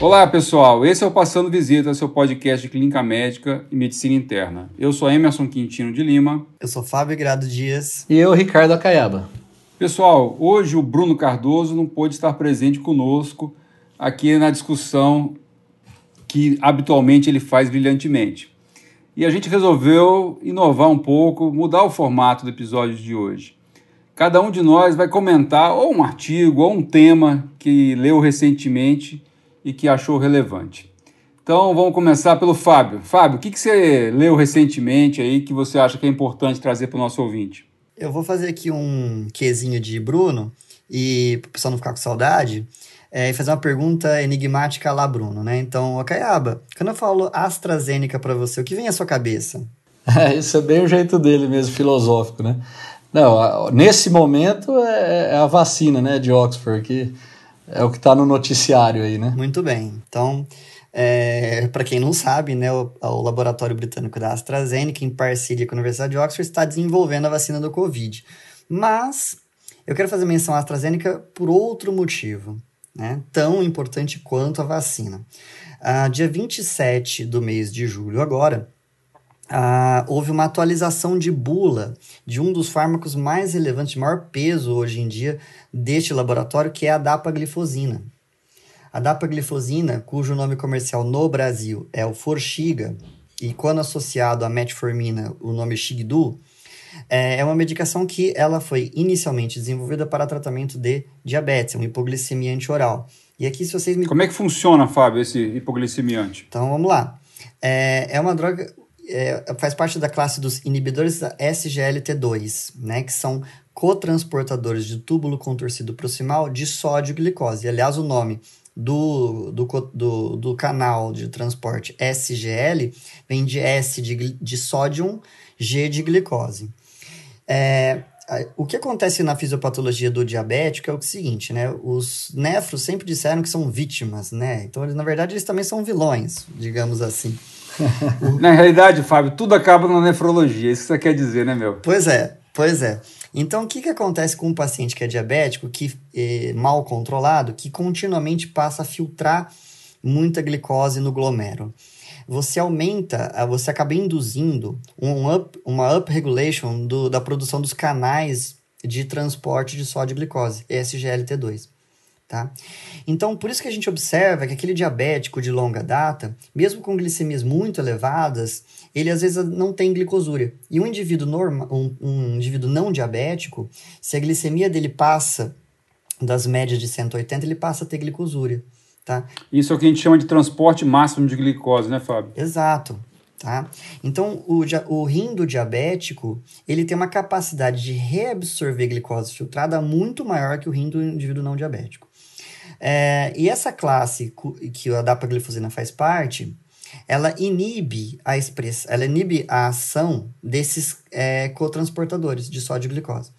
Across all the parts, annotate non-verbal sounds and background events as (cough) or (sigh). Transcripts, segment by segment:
Olá, pessoal. Esse é o Passando Visita, seu podcast de clínica médica e medicina interna. Eu sou Emerson Quintino de Lima. Eu sou Fábio Grado Dias. E eu, Ricardo Acaiaba. Pessoal, hoje o Bruno Cardoso não pôde estar presente conosco aqui na discussão que habitualmente ele faz brilhantemente. E a gente resolveu inovar um pouco, mudar o formato do episódio de hoje. Cada um de nós vai comentar ou um artigo ou um tema que leu recentemente e que achou relevante. Então vamos começar pelo Fábio. Fábio, o que, que você leu recentemente aí que você acha que é importante trazer para o nosso ouvinte? Eu vou fazer aqui um quezinho de Bruno e para o pessoal não ficar com saudade, é, e fazer uma pergunta enigmática lá, Bruno, né? Então, Acaiaba, quando eu falo AstraZeneca para você, o que vem à sua cabeça? (laughs) É, isso é bem o jeito dele mesmo, filosófico, né? Não, nesse momento é, é a vacina, né, de Oxford, que é o que está no noticiário aí, né? Muito bem. Então, é, para quem não sabe, né, o, o, laboratório britânico da AstraZeneca, em parceria com a Universidade de Oxford, está desenvolvendo a vacina do Covid. Mas eu quero fazer menção à AstraZeneca por outro motivo, né, tão importante quanto a vacina. Ah, dia 27 do mês de julho, agora, ah, houve uma atualização de bula de um dos fármacos mais relevantes, de maior peso hoje em dia deste laboratório, que é a dapaglifosina. A dapaglifosina, cujo nome comercial no Brasil é o Forxiga, e quando associado à metformina, o nome Xigdu, é, é uma medicação que ela foi inicialmente desenvolvida para tratamento de diabetes, uma hipoglicemia antioral. E aqui, se vocês me... Como é que funciona, Fábio, esse hipoglicemiante? Então, vamos lá. É, é uma droga é, faz parte da classe dos inibidores da SGLT2, né, que são cotransportadores de túbulo contorcido proximal de sódio e glicose. Aliás, o nome do, do, do, do, canal de transporte SGL vem de S de, de sódio, G de glicose. É, o que acontece na fisiopatologia do diabético é o seguinte, né? Os nefros sempre disseram que são vítimas, né? Então, eles, na verdade, eles também são vilões, digamos assim. (laughs) Na realidade, Fábio, tudo acaba na nefrologia. Isso que você quer dizer, né, meu? Pois é, pois é. Então, o que, que acontece com um paciente que é diabético, que é mal controlado, que continuamente passa a filtrar muita glicose no glomero? Você aumenta, você acaba induzindo um up, uma upregulation da produção dos canais de transporte de sódio e glicose, SGLT2. Tá? Então, por isso que a gente observa que aquele diabético de longa data, mesmo com glicemias muito elevadas, ele às vezes não tem glicosúria. E um indivíduo, norma, um, um indivíduo não diabético, se a glicemia dele passa das médias de 180, ele passa a ter glicosúria. Tá? Isso é o que a gente chama de transporte máximo de glicose, né, Fábio? Exato. Tá? Então, o, o rim do diabético, ele tem uma capacidade de reabsorver glicose filtrada muito maior que o rim do indivíduo não diabético. É, e essa classe que a dapaglifosina faz parte, ela inibe a express, ela inibe a ação desses é, cotransportadores de sódio e glicose.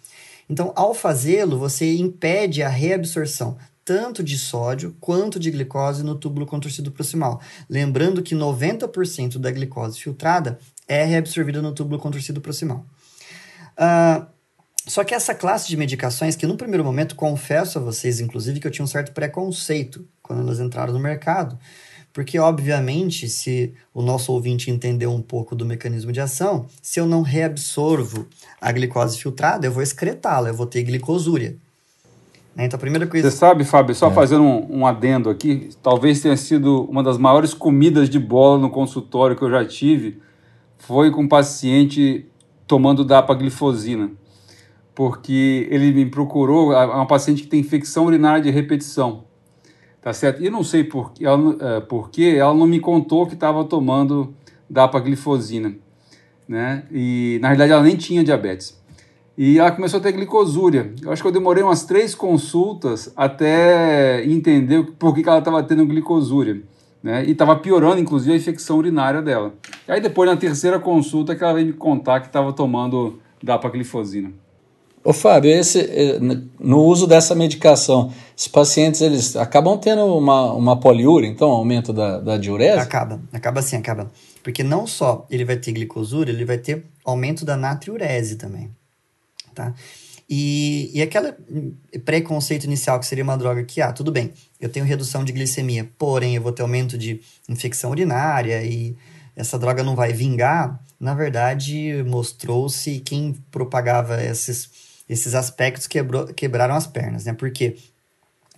Então, ao fazê-lo, você impede a reabsorção tanto de sódio quanto de glicose no túbulo contorcido proximal. Lembrando que 90% da glicose filtrada é reabsorvida no túbulo contorcido proximal. Uh, só que essa classe de medicações, que no primeiro momento confesso a vocês, inclusive, que eu tinha um certo preconceito quando elas entraram no mercado, porque, obviamente, se o nosso ouvinte entender um pouco do mecanismo de ação, se eu não reabsorvo a glicose filtrada, eu vou excretá-la, eu vou ter glicosúria. Né? Então, a primeira coisa. Você sabe, Fábio, só é. fazendo um, um, adendo aqui, talvez tenha sido uma das maiores comidas de bola no consultório que eu já tive, foi com um paciente tomando dapaglifosina porque ele me procurou, é uma paciente que tem infecção urinária de repetição, tá certo? E não sei por, ela, é, porque ela não me contou que estava tomando dapaglifosina, né? E na realidade ela nem tinha diabetes. E ela começou a ter glicosúria. Eu acho que eu demorei umas três consultas até entender por que, que ela estava tendo glicosúria. Né? E estava piorando, inclusive, a infecção urinária dela. E aí, depois, na terceira consulta, que ela veio me contar que estava tomando dapaglifosina. Ô Fábio, esse, eh, no uso dessa medicação, os pacientes eles acabam tendo uma, uma poliúria, então aumento da, da diurese? Acaba, acaba sim, acaba. Porque não só ele vai ter glicosúria, ele vai ter aumento da natriurese também, tá? E, e aquele preconceito inicial que seria uma droga que, ah, tudo bem, eu tenho redução de glicemia, porém eu vou ter aumento de infecção urinária e essa droga não vai vingar, na verdade mostrou-se quem propagava esses, esses aspectos quebrou, quebraram as pernas, né? Porque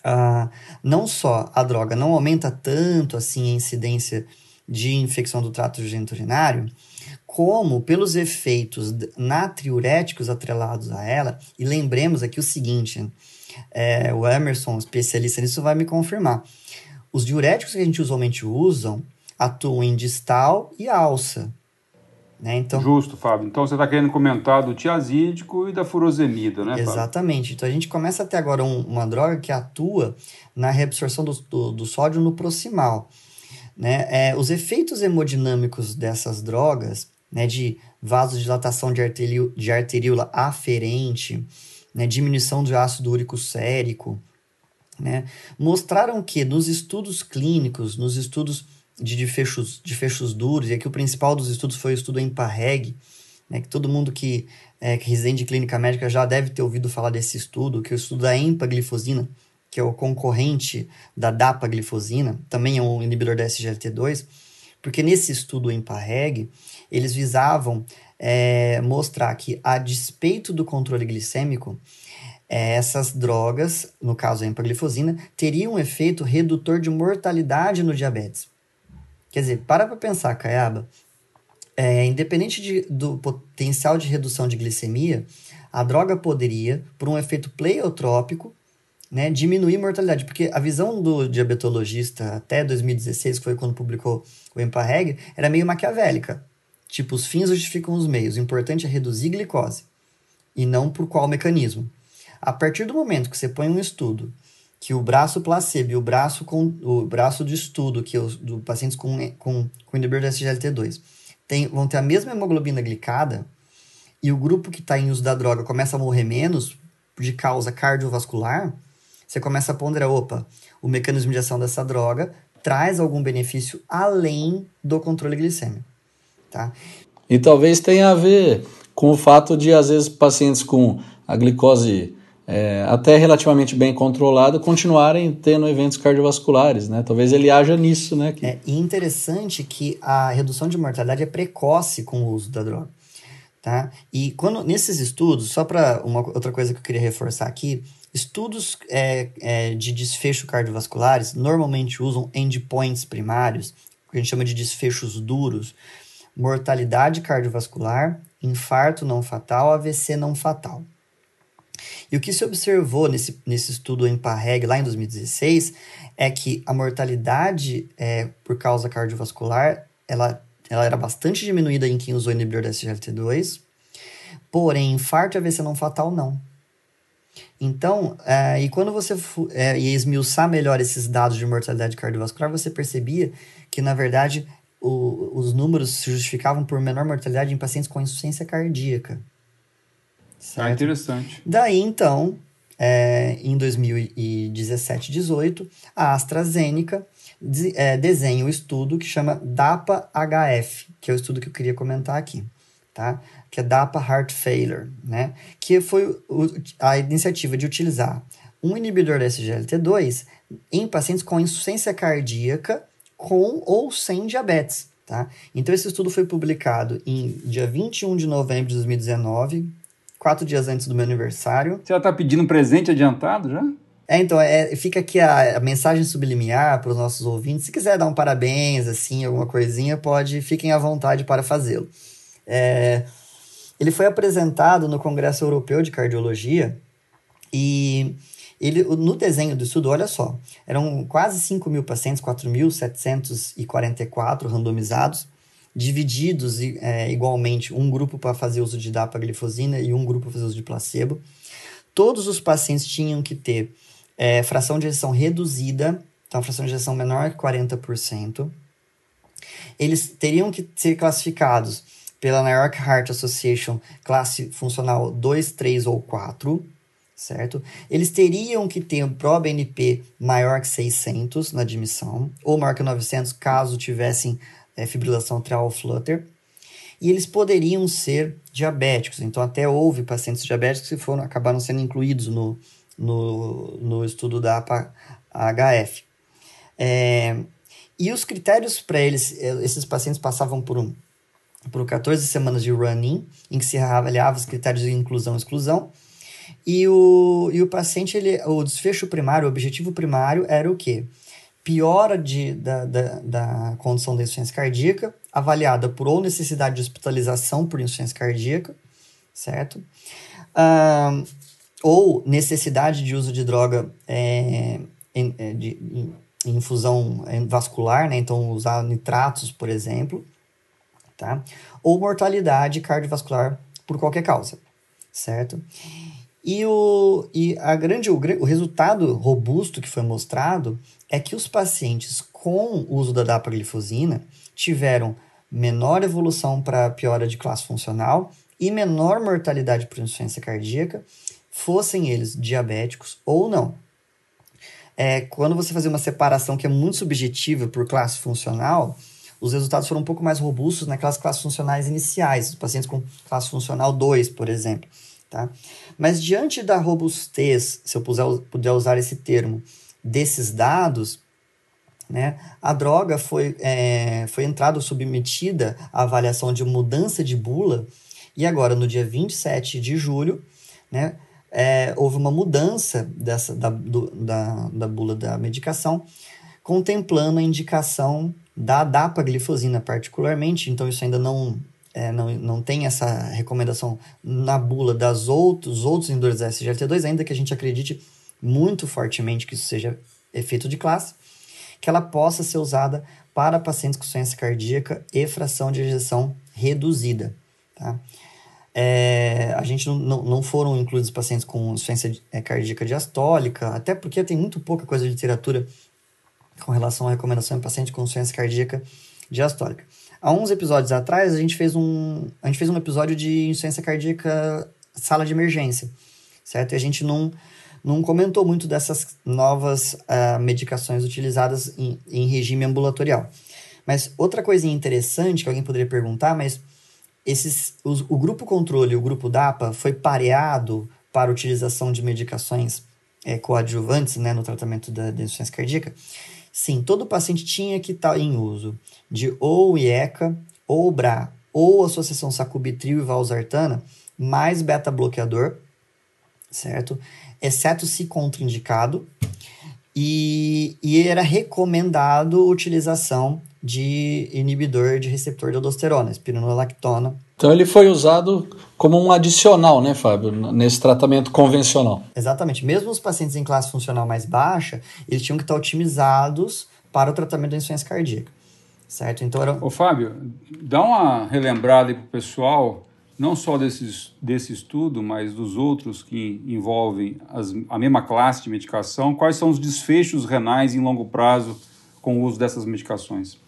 ah, não só a droga não aumenta tanto assim a incidência de infecção do trato urinário, como pelos efeitos natriuréticos atrelados a ela, e lembremos aqui o seguinte, é, o Emerson, especialista nisso, vai me confirmar. Os diuréticos que a gente usualmente usam atuam em distal e alça. Né? Então, Justo, Fábio. Então você está querendo comentar do tiazídico e da furosemida, né, Fábio? Exatamente. Então a gente começa a ter agora um, uma droga que atua na reabsorção do, do, do sódio no proximal. Né? É, os efeitos hemodinâmicos dessas drogas né, de vasodilatação de, arterio, de arteríola aferente, né, diminuição de ácido úrico sérico, né, mostraram que nos estudos clínicos, nos estudos de, fechos, de fechos duros, e aqui o principal dos estudos foi o estudo em Parreg, né, que todo mundo que é que residente de clínica médica já deve ter ouvido falar desse estudo, que é o estudo da empaglifosina, que é o concorrente da dapaglifosina, também é um inibidor da SGLT2, porque nesse estudo em Parreg, eles visavam é, mostrar que, a despeito do controle glicêmico, é, essas drogas, no caso a empaglifosina, teriam um efeito redutor de mortalidade no diabetes. Quer dizer, para para pensar, Caiaba, é, independente de, do potencial de redução de glicemia, a droga poderia, por um efeito pleiotrópico, né, diminuir mortalidade, porque a visão do diabetologista até 2016, que foi quando publicou o EMPA-REG, era meio maquiavélica. Tipo, os fins justificam os meios, o importante é reduzir glicose, e não por qual mecanismo. A partir do momento que você põe um estudo que o braço placebo e o braço, com, o braço de estudo que os do pacientes com, com, com inibidor da SGLT2 tem, vão ter a mesma hemoglobina glicada, e o grupo que está em uso da droga começa a morrer menos de causa cardiovascular, você começa a ponderar, opa, o mecanismo de ação dessa droga traz algum benefício além do controle glicêmico, tá? E talvez tenha a ver com o fato de, às vezes, pacientes com a glicose é, até relativamente bem controlada continuarem tendo eventos cardiovasculares, né? Talvez ele haja nisso, né? Que... É interessante que a redução de mortalidade é precoce com o uso da droga, tá? E quando nesses estudos, só para uma outra coisa que eu queria reforçar aqui, Estudos é, é, de desfecho cardiovasculares normalmente usam endpoints primários, que a gente chama de desfechos duros, mortalidade cardiovascular, infarto não fatal, AVC não fatal. E o que se observou nesse, nesse estudo em Parreg, lá em 2016, é que a mortalidade é, por causa cardiovascular ela, ela era bastante diminuída em quem usou inibidor da SGLT2, porém, infarto e AVC não fatal não. Então, é, e quando você é, ia esmiuçar melhor esses dados de mortalidade cardiovascular, você percebia que, na verdade, o, os números se justificavam por menor mortalidade em pacientes com insuficiência cardíaca. Certo? Ah, interessante. Daí, então, é, em 2017 18 a AstraZeneca de, é, desenha o um estudo que chama DAPA-HF, que é o estudo que eu queria comentar aqui tá? que é DAPA Heart Failure, né? que foi a iniciativa de utilizar um inibidor da SGLT2 em pacientes com insuficiência cardíaca com ou sem diabetes. Tá? Então, esse estudo foi publicado em dia 21 de novembro de 2019, quatro dias antes do meu aniversário. Você já está pedindo um presente adiantado já? É, então, é, fica aqui a, a mensagem subliminar para os nossos ouvintes. Se quiser dar um parabéns, assim, alguma coisinha, pode, fiquem à vontade para fazê-lo. É, ele foi apresentado no Congresso Europeu de Cardiologia e ele, no desenho do estudo, olha só, eram quase 5 mil pacientes, 4.744 randomizados, divididos é, igualmente, um grupo para fazer uso de dapaglifosina e um grupo para fazer uso de placebo. Todos os pacientes tinham que ter é, fração de ejeção reduzida, então fração de ejeção menor que 40%. Eles teriam que ser classificados pela New York Heart Association, classe funcional 2, 3 ou 4, certo? Eles teriam que ter um ProBNP maior que 600 na admissão, ou maior que 900 caso tivessem é, fibrilação atrial flutter. e eles poderiam ser diabéticos. Então, até houve pacientes diabéticos que foram, acabaram sendo incluídos no, no, no estudo da APA-HF. É, e os critérios para eles, esses pacientes passavam por, um, por 14 semanas de run-in, em que se avaliava os critérios de inclusão e exclusão, e o, e o paciente, ele, o desfecho primário, o objetivo primário era o quê? Piora de, da, da, da condição da insuficiência cardíaca, avaliada por ou necessidade de hospitalização por insuficiência cardíaca, certo? Ou necessidade de uso de droga é, em, é, de, em, infusão vascular, né? Então, usar nitratos, por exemplo, tá? Ou mortalidade cardiovascular por qualquer causa, certo? E, o, e a grande, o, o resultado robusto que foi mostrado é que os pacientes com o uso da dapaglifosina tiveram menor evolução para piora de classe funcional e menor mortalidade por insuficiência cardíaca, fossem eles diabéticos ou não. É, quando você fazia uma separação que é muito subjetiva por classe funcional, os resultados foram um pouco mais robustos naquelas classes funcionais iniciais, os pacientes com classe funcional 2, por exemplo. Tá? Mas diante da robustez, se eu puder, usar esse termo, desses dados, né, a droga foi, é, foi entrada submetida à avaliação de mudança de bula, e agora, no dia 27 de julho, né, é, houve uma mudança dessa, da, do, da, da bula da medicação, contemplando a indicação da dapaglifosina particularmente, então isso ainda não é, não, não tem essa recomendação na bula das outros, outros inibidores da SGLT2, ainda que a gente acredite muito fortemente que isso seja efeito de classe, que ela possa ser usada para pacientes com insuficiência cardíaca e fração de ejeção reduzida. Tá? É, a gente não, não, foram incluídos pacientes com insuficiência é, cardíaca diastólica, até porque tem muito pouca coisa de literatura com relação à recomendação em paciente com insuficiência cardíaca diastólica. Há uns episódios atrás, a gente fez um, a gente fez um episódio de insuficiência cardíaca sala de emergência, certo? E a gente não, não comentou muito dessas novas uh, medicações utilizadas em, em regime ambulatorial. Mas outra coisinha interessante que alguém poderia perguntar, mas esses, os, o grupo controle o grupo DAPA foi pareado para utilização de medicações é, coadjuvantes né, no tratamento da, da insuficiência cardíaca? Sim, todo paciente tinha que estar em uso de ou IECA, ou BRA, ou associação sacubitril e valsartana, mais beta-bloqueador, certo? Exceto se contraindicado. E, e era recomendado utilização de inibidor de receptor de aldosterona, espironolactona. Então ele foi usado como um adicional, né, Fábio, nesse tratamento convencional. Exatamente. Mesmo os pacientes em classe funcional mais baixa, eles tinham que estar otimizados para o tratamento da insuficiência cardíaca. Certo? Então era... Ô Fábio, dá uma relembrada aí para o pessoal, não só desse, desse estudo, mas dos outros que envolvem as, a mesma classe de medicação. Quais são os desfechos renais em longo prazo com o uso dessas medicações?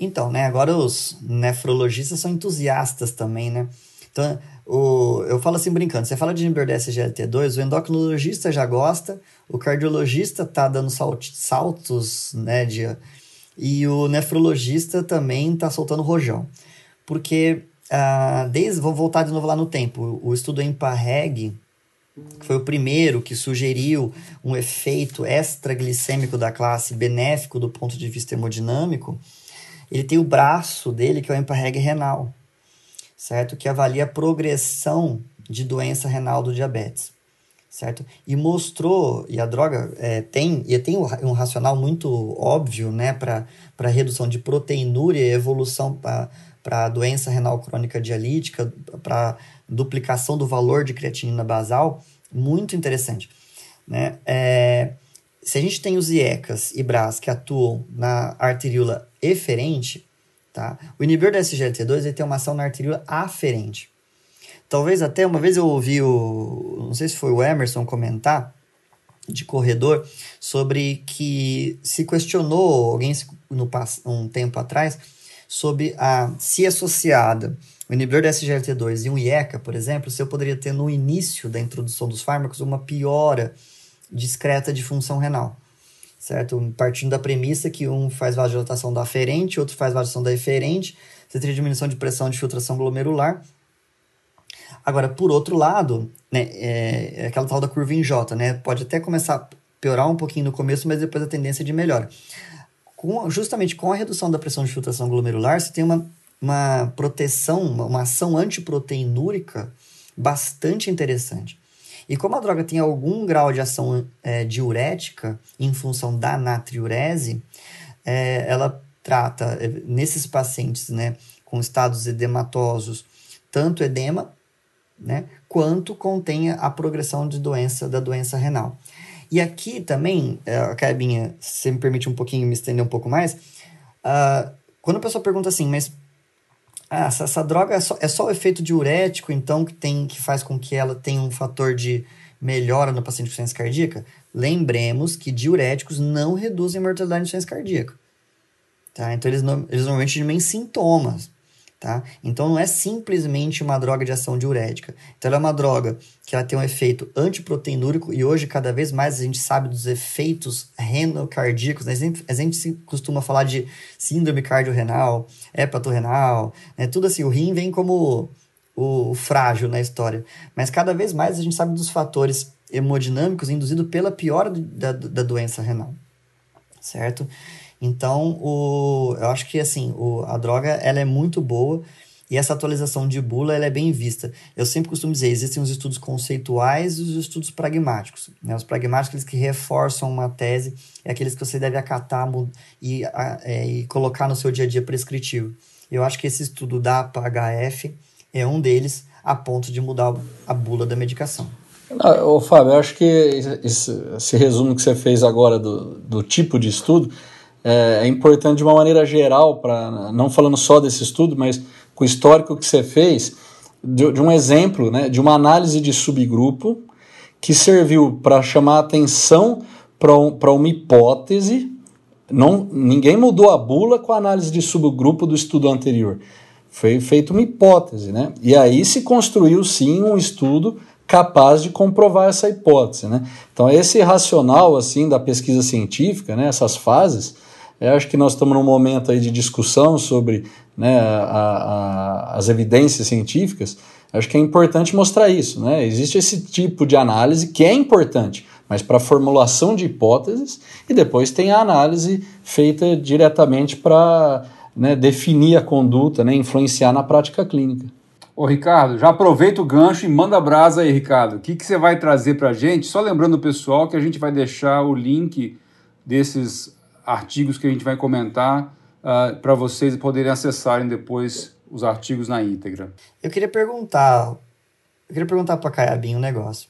Então, né, agora os nefrologistas são entusiastas também, né? Então, o, eu falo assim brincando, você fala de inibidor da SGLT2, o endocrinologista já gosta, o cardiologista tá dando saltos, né, de, e o nefrologista também tá soltando rojão. Porque, uh, desde, vou voltar de novo lá no tempo, o estudo EMPA-REG, foi o primeiro que sugeriu um efeito extraglicêmico da classe benéfico do ponto de vista hemodinâmico, ele tem o braço dele, que é o EMPA-REG renal, certo? Que avalia a progressão de doença renal do diabetes, certo? E mostrou, e a droga é, tem, e tem um racional muito óbvio, né, para redução de proteinúria e evolução para doença renal crônica dialítica, para duplicação do valor de creatinina basal, muito interessante, né? É, se a gente tem os IECAS e BRAS que atuam na arteríola eferente, tá? O inibidor da SGLT2 ele tem uma ação na arteríola aferente. Talvez até uma vez eu ouvi o, não sei se foi o Emerson comentar de corredor sobre que se questionou alguém no um tempo atrás sobre a se associada o inibidor da SGLT2 e um IECA, por exemplo, se eu poderia ter no início da introdução dos fármacos uma piora discreta de função renal, certo? Partindo da premissa que um faz vasodilatação da aferente, outro faz vasodilatação da eferente, você teria diminuição de pressão de filtração glomerular. Agora, por outro lado, né, é, é aquela tal da curva em J, né? Pode até começar a piorar um pouquinho no começo, mas depois a tendência é de melhora. Com, justamente com a redução da pressão de filtração glomerular, você tem uma, uma proteção, uma, uma ação antiproteinúrica bastante interessante. E como a droga tem algum grau de ação é, diurética em função da natriurese, é, ela trata é, nesses pacientes né, com estados edematosos tanto edema né, quanto contém a progressão de doença da doença renal. E aqui também, a é, Cabinha, se me permite um pouquinho me estender um pouco mais, uh, quando a pessoa pergunta assim, mas ah, essa, essa droga é só, é só o efeito diurético, então, que, tem, que faz com que ela tenha um fator de melhora no paciente com insuficiência cardíaca? Lembremos que diuréticos não reduzem mortalidade de insuficiência cardíaca. Tá? Então, eles, eles normalmente diminuem sintomas. Tá? Então não é simplesmente uma droga de ação diurética. Então ela é uma droga que ela tem um efeito antiproteinúrico e hoje cada vez mais a gente sabe dos efeitos renocardíacos. Né? A gente costuma falar de síndrome cardiorrenal, hepatorrenal, né? tudo assim. O rim vem como o, o frágil na história. Mas cada vez mais a gente sabe dos fatores hemodinâmicos induzidos pela piora da, da doença renal, certo? Então, o, eu acho que assim, o, a droga ela é muito boa e essa atualização de bula ela é bem vista. Eu sempre costumo dizer, existem os estudos conceituais e os estudos pragmáticos. Né? Os pragmáticos, aqueles que reforçam uma tese, é aqueles que você deve acatar e, a, é, e colocar no seu dia a dia prescritivo. Eu acho que esse estudo da APA-HF é um deles, a ponto de mudar a bula da medicação. Ah, ô, Fábio, eu acho que esse, esse resumo que você fez agora do, do tipo de estudo é, é importante de uma maneira geral, para não falando só desse estudo, mas com o histórico que você fez, de, de um exemplo, né, de uma análise de subgrupo que serviu para chamar atenção para um, uma hipótese. Não, ninguém mudou a bula com a análise de subgrupo do estudo anterior. Foi feita uma hipótese, né? E aí se construiu sim um estudo capaz de comprovar essa hipótese, né? Então esse racional assim da pesquisa científica, né, essas fases, eu acho que nós estamos num momento aí de discussão sobre né, a, a, as evidências científicas. Acho que é importante mostrar isso. Né? Existe esse tipo de análise que é importante, mas para formulação de hipóteses, e depois tem a análise feita diretamente para né, definir a conduta, né, influenciar na prática clínica. Ô Ricardo, já aproveita o gancho e manda brasa aí, Ricardo. O que, que você vai trazer para a gente? Só lembrando o pessoal que a gente vai deixar o link desses artigos que a gente vai comentar uh, ah, para vocês poderem acessarem depois os artigos na íntegra. Eu queria perguntar, eu queria perguntar para Caiabinho um negócio.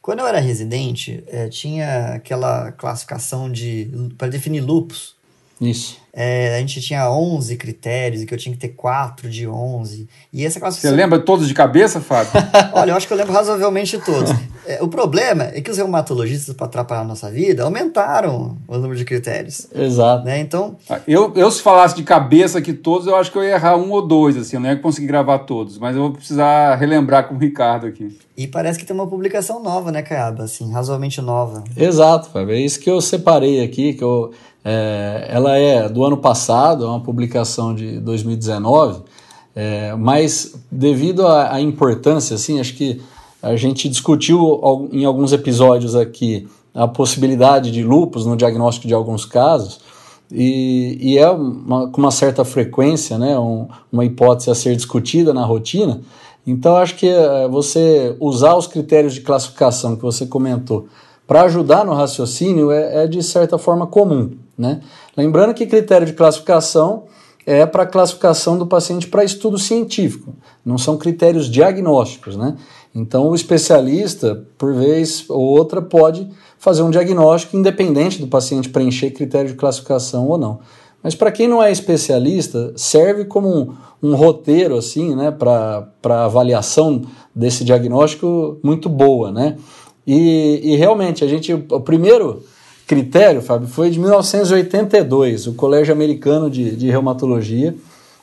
Quando eu era residente, eh, tinha aquela classificação de para definir lupus. Isso. É, a gente tinha 11 critérios e que eu tinha que ter 4 de 11. E essa classificação... Você lembra todos de cabeça, Fábio? (laughs) Olha, eu acho que eu lembro razoavelmente todos. É, o problema é que os reumatologistas, para atrapalhar a nossa vida, aumentaram o número de critérios. Exato. Né? Então... Ah, eu, eu, se falasse de cabeça aqui todos, eu acho que eu ia errar um ou dois, assim, eu não ia conseguir gravar todos. Mas eu vou precisar relembrar com o Ricardo aqui. E parece que tem uma publicação nova, né, Caiaba? Assim, razoavelmente nova. Exato, Fábio. É isso que eu separei aqui, que eu é, ela é do ano passado, é uma publicação de 2019, é, mas devido à, à, importância, assim, acho que a gente discutiu em alguns episódios aqui a possibilidade de lupus no diagnóstico de alguns casos, e, e é uma, com uma certa frequência, né, um, uma hipótese a ser discutida na rotina. Então, acho que é, você usar os critérios de classificação que você comentou para ajudar no raciocínio é, é, de certa forma comum. Né? Lembrando que critério de classificação é para classificação do paciente para estudo científico, não são critérios diagnósticos. Né? Então, o especialista, por vez ou outra, pode fazer um diagnóstico independente do paciente preencher critério de classificação ou não. Mas para quem não é especialista, serve como um, um roteiro assim, né, para avaliação desse diagnóstico muito boa, né? E, e realmente a gente, o primeiro critério, Fábio, foi de 1982, o Colégio Americano de, de Reumatologia.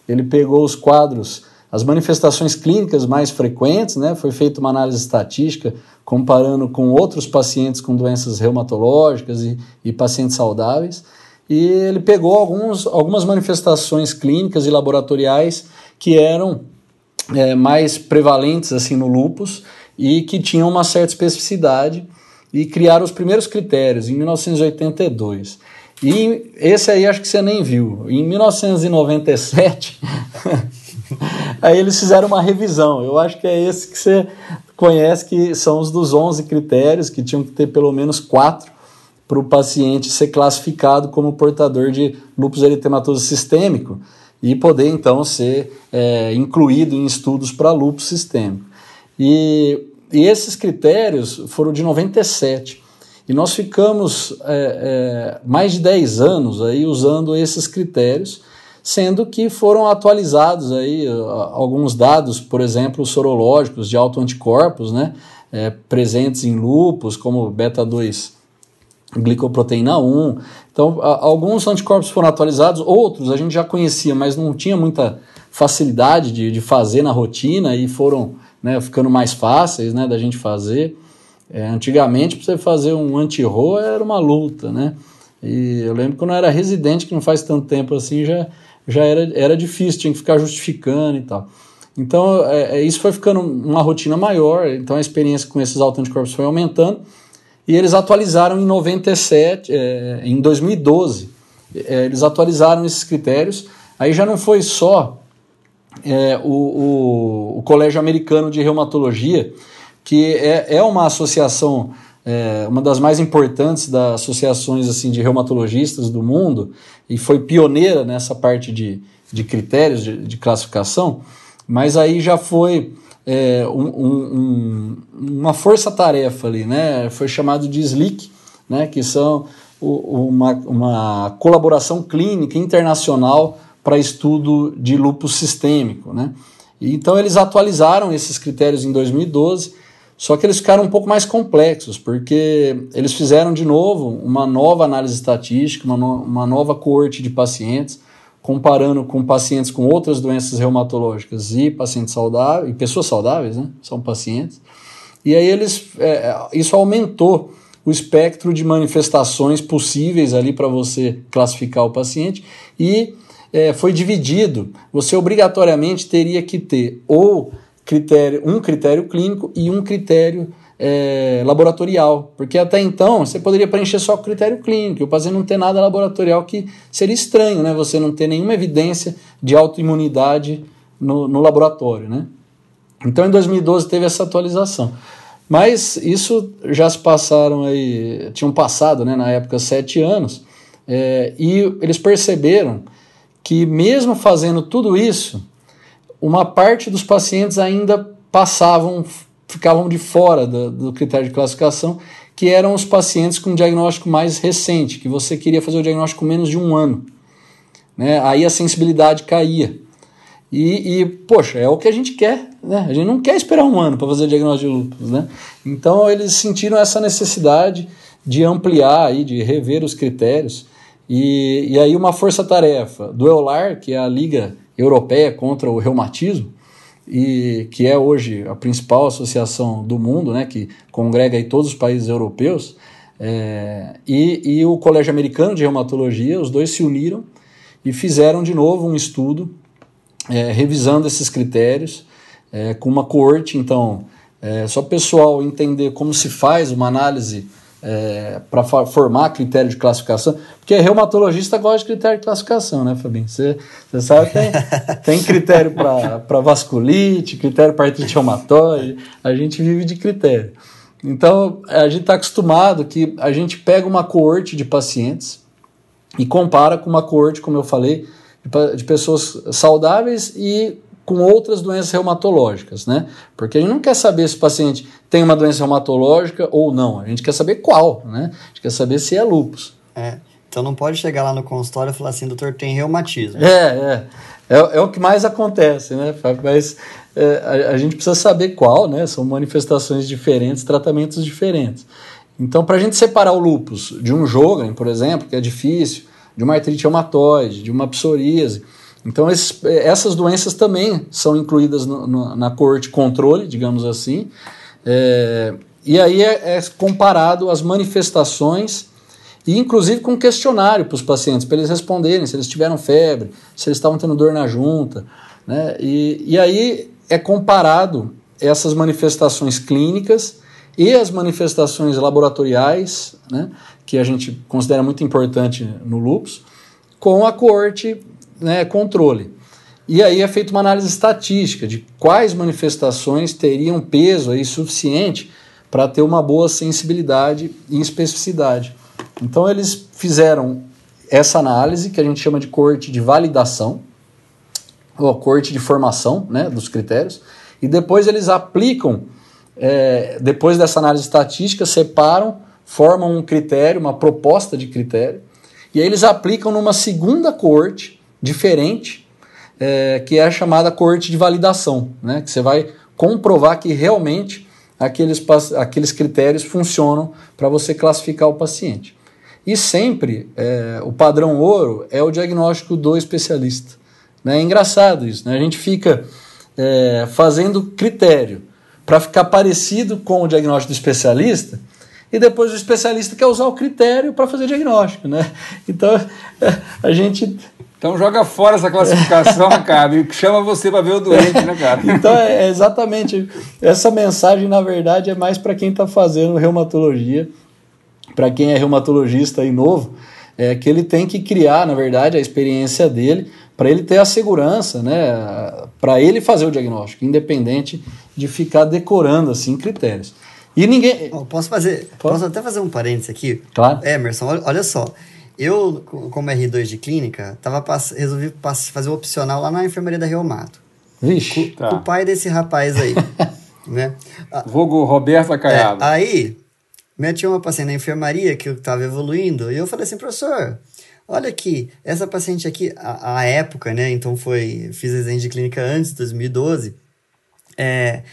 Ele pegou os quadros, as manifestações clínicas mais frequentes, né? Foi feita uma análise estatística comparando com outros pacientes com doenças reumatológicas e, e pacientes saudáveis. e ele pegou alguns, algumas manifestações clínicas e laboratoriais que eram é, mais prevalentes assim no lupus e que tinham uma certa especificidade e criaram os primeiros critérios em 1982. E esse aí acho que você nem viu. Em 1997, (laughs) aí eles fizeram uma revisão. Eu acho que é esse que você conhece, que são os dos 11 critérios, que tinham que ter pelo menos quatro para o paciente ser classificado como portador de lúpus eritematoso sistêmico e poder então ser é, incluído em estudos para lúpus sistêmico. E, e, esses critérios foram de 97. E nós ficamos é, é, mais de 10 anos aí usando esses critérios, sendo que foram atualizados aí alguns dados, por exemplo, sorológicos de autoanticorpos, né, é, presentes em lupus, como beta-2 glicoproteína 1. Então, a, alguns anticorpos foram atualizados, outros a gente já conhecia, mas não tinha muita facilidade de, de fazer na rotina e foram né, ficando mais fáceis né, da gente fazer. É, antigamente, para você fazer um anti-RO era uma luta, né? E eu lembro quando eu era residente, que não faz tanto tempo assim, já, já era, era difícil, tinha que ficar justificando e tal. Então, é, é isso foi ficando uma rotina maior, então a experiência com esses autoanticorpos foi aumentando. E eles atualizaram em 97, é, em 2012, é, eles atualizaram esses critérios. Aí já não foi só é, o, o, o, Colégio Americano de Reumatologia, que é, é uma associação, é, uma das mais importantes das associações assim, de reumatologistas do mundo, e foi pioneira nessa parte de, de critérios de, de classificação, mas aí já foi é, um, um, uma força-tarefa ali, né? Foi chamado de SLIC, né? Que são uma, uma colaboração clínica internacional para estudo de lúpus sistêmico, né? Então eles atualizaram esses critérios em 2012, só que eles ficaram um pouco mais complexos, porque eles fizeram de novo uma nova análise estatística, uma, no, uma nova coorte de pacientes, comparando com pacientes com outras doenças reumatológicas e pacientes saudáveis, e pessoas saudáveis, né? São pacientes. E aí eles, é, isso aumentou o espectro de manifestações possíveis ali para você classificar o paciente e é, foi dividido. Você obrigatoriamente teria que ter ou critério, um critério clínico e um critério é, laboratorial, porque até então você poderia preencher só o critério clínico, o paciente não ter nada laboratorial que seria estranho, né? Você não ter nenhuma evidência de autoimunidade no, no laboratório, né? Então em 2012 teve essa atualização. Mas isso já se passaram aí, tinham passado né, na época sete anos, é, e eles perceberam que mesmo fazendo tudo isso, uma parte dos pacientes ainda passavam ficavam de fora do, do critério de classificação, que eram os pacientes com diagnóstico mais recente, que você queria fazer o diagnóstico menos de um ano. Né? Aí a sensibilidade caía. E, e, poxa, é o que a gente quer, né? A gente não quer esperar um ano para fazer diagnóstico de lúpus, né? Então eles sentiram essa necessidade de ampliar aí, de rever os critérios. E, e aí uma força-tarefa do EULAR, que é a Liga Europeia contra o Reumatismo, e que é hoje a principal associação do mundo, né, que congrega aí todos os países europeus, é, e, e o Colégio Americano de Reumatologia, os dois se uniram e fizeram de novo um estudo é, revisando esses critérios é, com uma coorte, então, é, só pessoal entender como se faz uma análise é, para formar critério de classificação, porque reumatologista gosta de critério de classificação, né, Fabinho? Você sabe que tem, (laughs) tem critério para vasculite, critério para artrite reumatoide, a gente vive de critério. Então, a gente está acostumado que a gente pega uma coorte de pacientes e compara com uma coorte, como eu falei, de, de pessoas saudáveis e com outras doenças reumatológicas, né? Porque a gente não quer saber se o paciente tem uma doença reumatológica ou não, a gente quer saber qual, né? A gente quer saber se é lúpus. É, então não pode chegar lá no consultório e falar assim, doutor, tem reumatismo. É, é. É, é o que mais acontece, né, Mas é, a, a, gente precisa saber qual, né? São manifestações diferentes, tratamentos diferentes. Então, para a gente separar o lúpus de um Jogren, por exemplo, que é difícil, de uma artrite reumatoide, de uma psoríase, então, esses, essas doenças também são incluídas no, no, na coorte controle, digamos assim, é, e aí é, é, comparado as manifestações e inclusive com questionário para os pacientes, para eles responderem se eles tiveram febre, se eles estavam tendo dor na junta. Né? E, e aí é comparado essas manifestações clínicas e as manifestações laboratoriais, né, que a gente considera muito importante no lupus, com a coorte né, controle. E aí é feita uma análise estatística de quais manifestações teriam peso aí suficiente para ter uma boa sensibilidade e especificidade. Então eles fizeram essa análise que a gente chama de corte de validação, ou corte de formação né, dos critérios, e depois eles aplicam, é, depois dessa análise estatística, separam, formam um critério, uma proposta de critério, e aí eles aplicam numa segunda corte diferente, é, que é a chamada corte de validação, né, que você vai comprovar que realmente aqueles, aqueles critérios funcionam para você classificar o paciente. E sempre é, o padrão ouro é o diagnóstico do especialista. Né? É engraçado isso, né? a gente fica é, fazendo critério para ficar parecido com o diagnóstico do especialista e depois o especialista quer usar o critério para fazer diagnóstico. Né? (laughs) Então (laughs) a gente então joga fora essa classificação, (laughs) cara, e chama você para ver o doente, né, cara? então é exatamente essa mensagem, na verdade, é mais para quem está fazendo reumatologia, para quem é reumatologista e novo, é que ele tem que criar, na verdade, a experiência dele para ele ter a segurança, né, para ele fazer o diagnóstico, independente de ficar decorando assim critérios. E ninguém. posso fazer, posso até fazer um parênteses aqui? Claro. Emerson, olha, olha só. Eu, como R2 de clínica, tava pass... resolvi pass... fazer o opcional lá na enfermaria da Reumato. Vixe. Tá. o pai desse rapaz aí. (laughs) né? Vogo Roberto Acaiado. É, aí, meti uma paciente na enfermaria que eu estava evoluindo, e eu falei assim, professor, olha aqui, essa paciente aqui, a, a época, né? Então foi, fiz exame de clínica antes, 2012. É,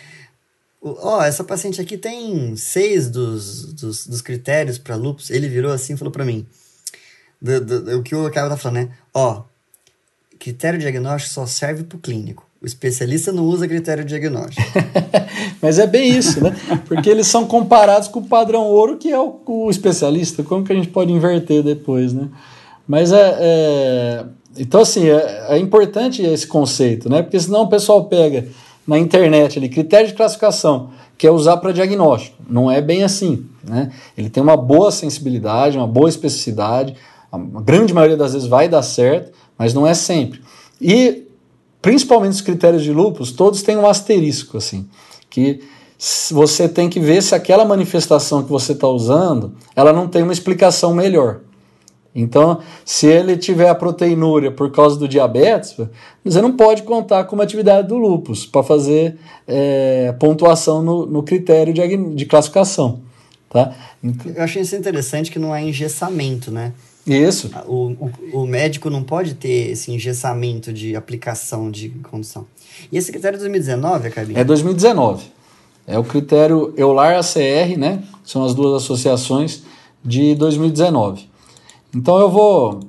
ó, essa paciente aqui tem seis dos, dos, dos critérios para lupus. Ele virou assim e falou para mim do, do, o que o cara tá falando, né? Ó, critério diagnóstico só serve pro clínico. O especialista não usa critério diagnóstico. (laughs) Mas é bem isso, né? Porque eles são comparados com o padrão ouro, que é o, o especialista. Como que a gente pode inverter depois, né? Mas é, é então, assim, é, é, importante esse conceito, né? Porque senão o pessoal pega na internet ali critério de classificação, que é usar para diagnóstico. Não é bem assim, né? Ele tem uma boa sensibilidade, uma boa especificidade, a grande maioria das vezes vai dar certo, mas não é sempre. E principalmente os critérios de lupus, todos têm um asterisco assim, que você tem que ver se aquela manifestação que você está usando, ela não tem uma explicação melhor. Então, se ele tiver a proteinúria por causa do diabetes, você não pode contar com uma atividade do lupus para fazer é, pontuação no, no critério de, de classificação. Tá? Então, Eu achei isso interessante que não há engessamento, né? Isso. O, o, o, médico não pode ter esse engessamento de aplicação de condução. E esse critério é 2019, Acabinho? É 2019. É o critério EULAR-ACR, né? São as duas associações de 2019. Então eu vou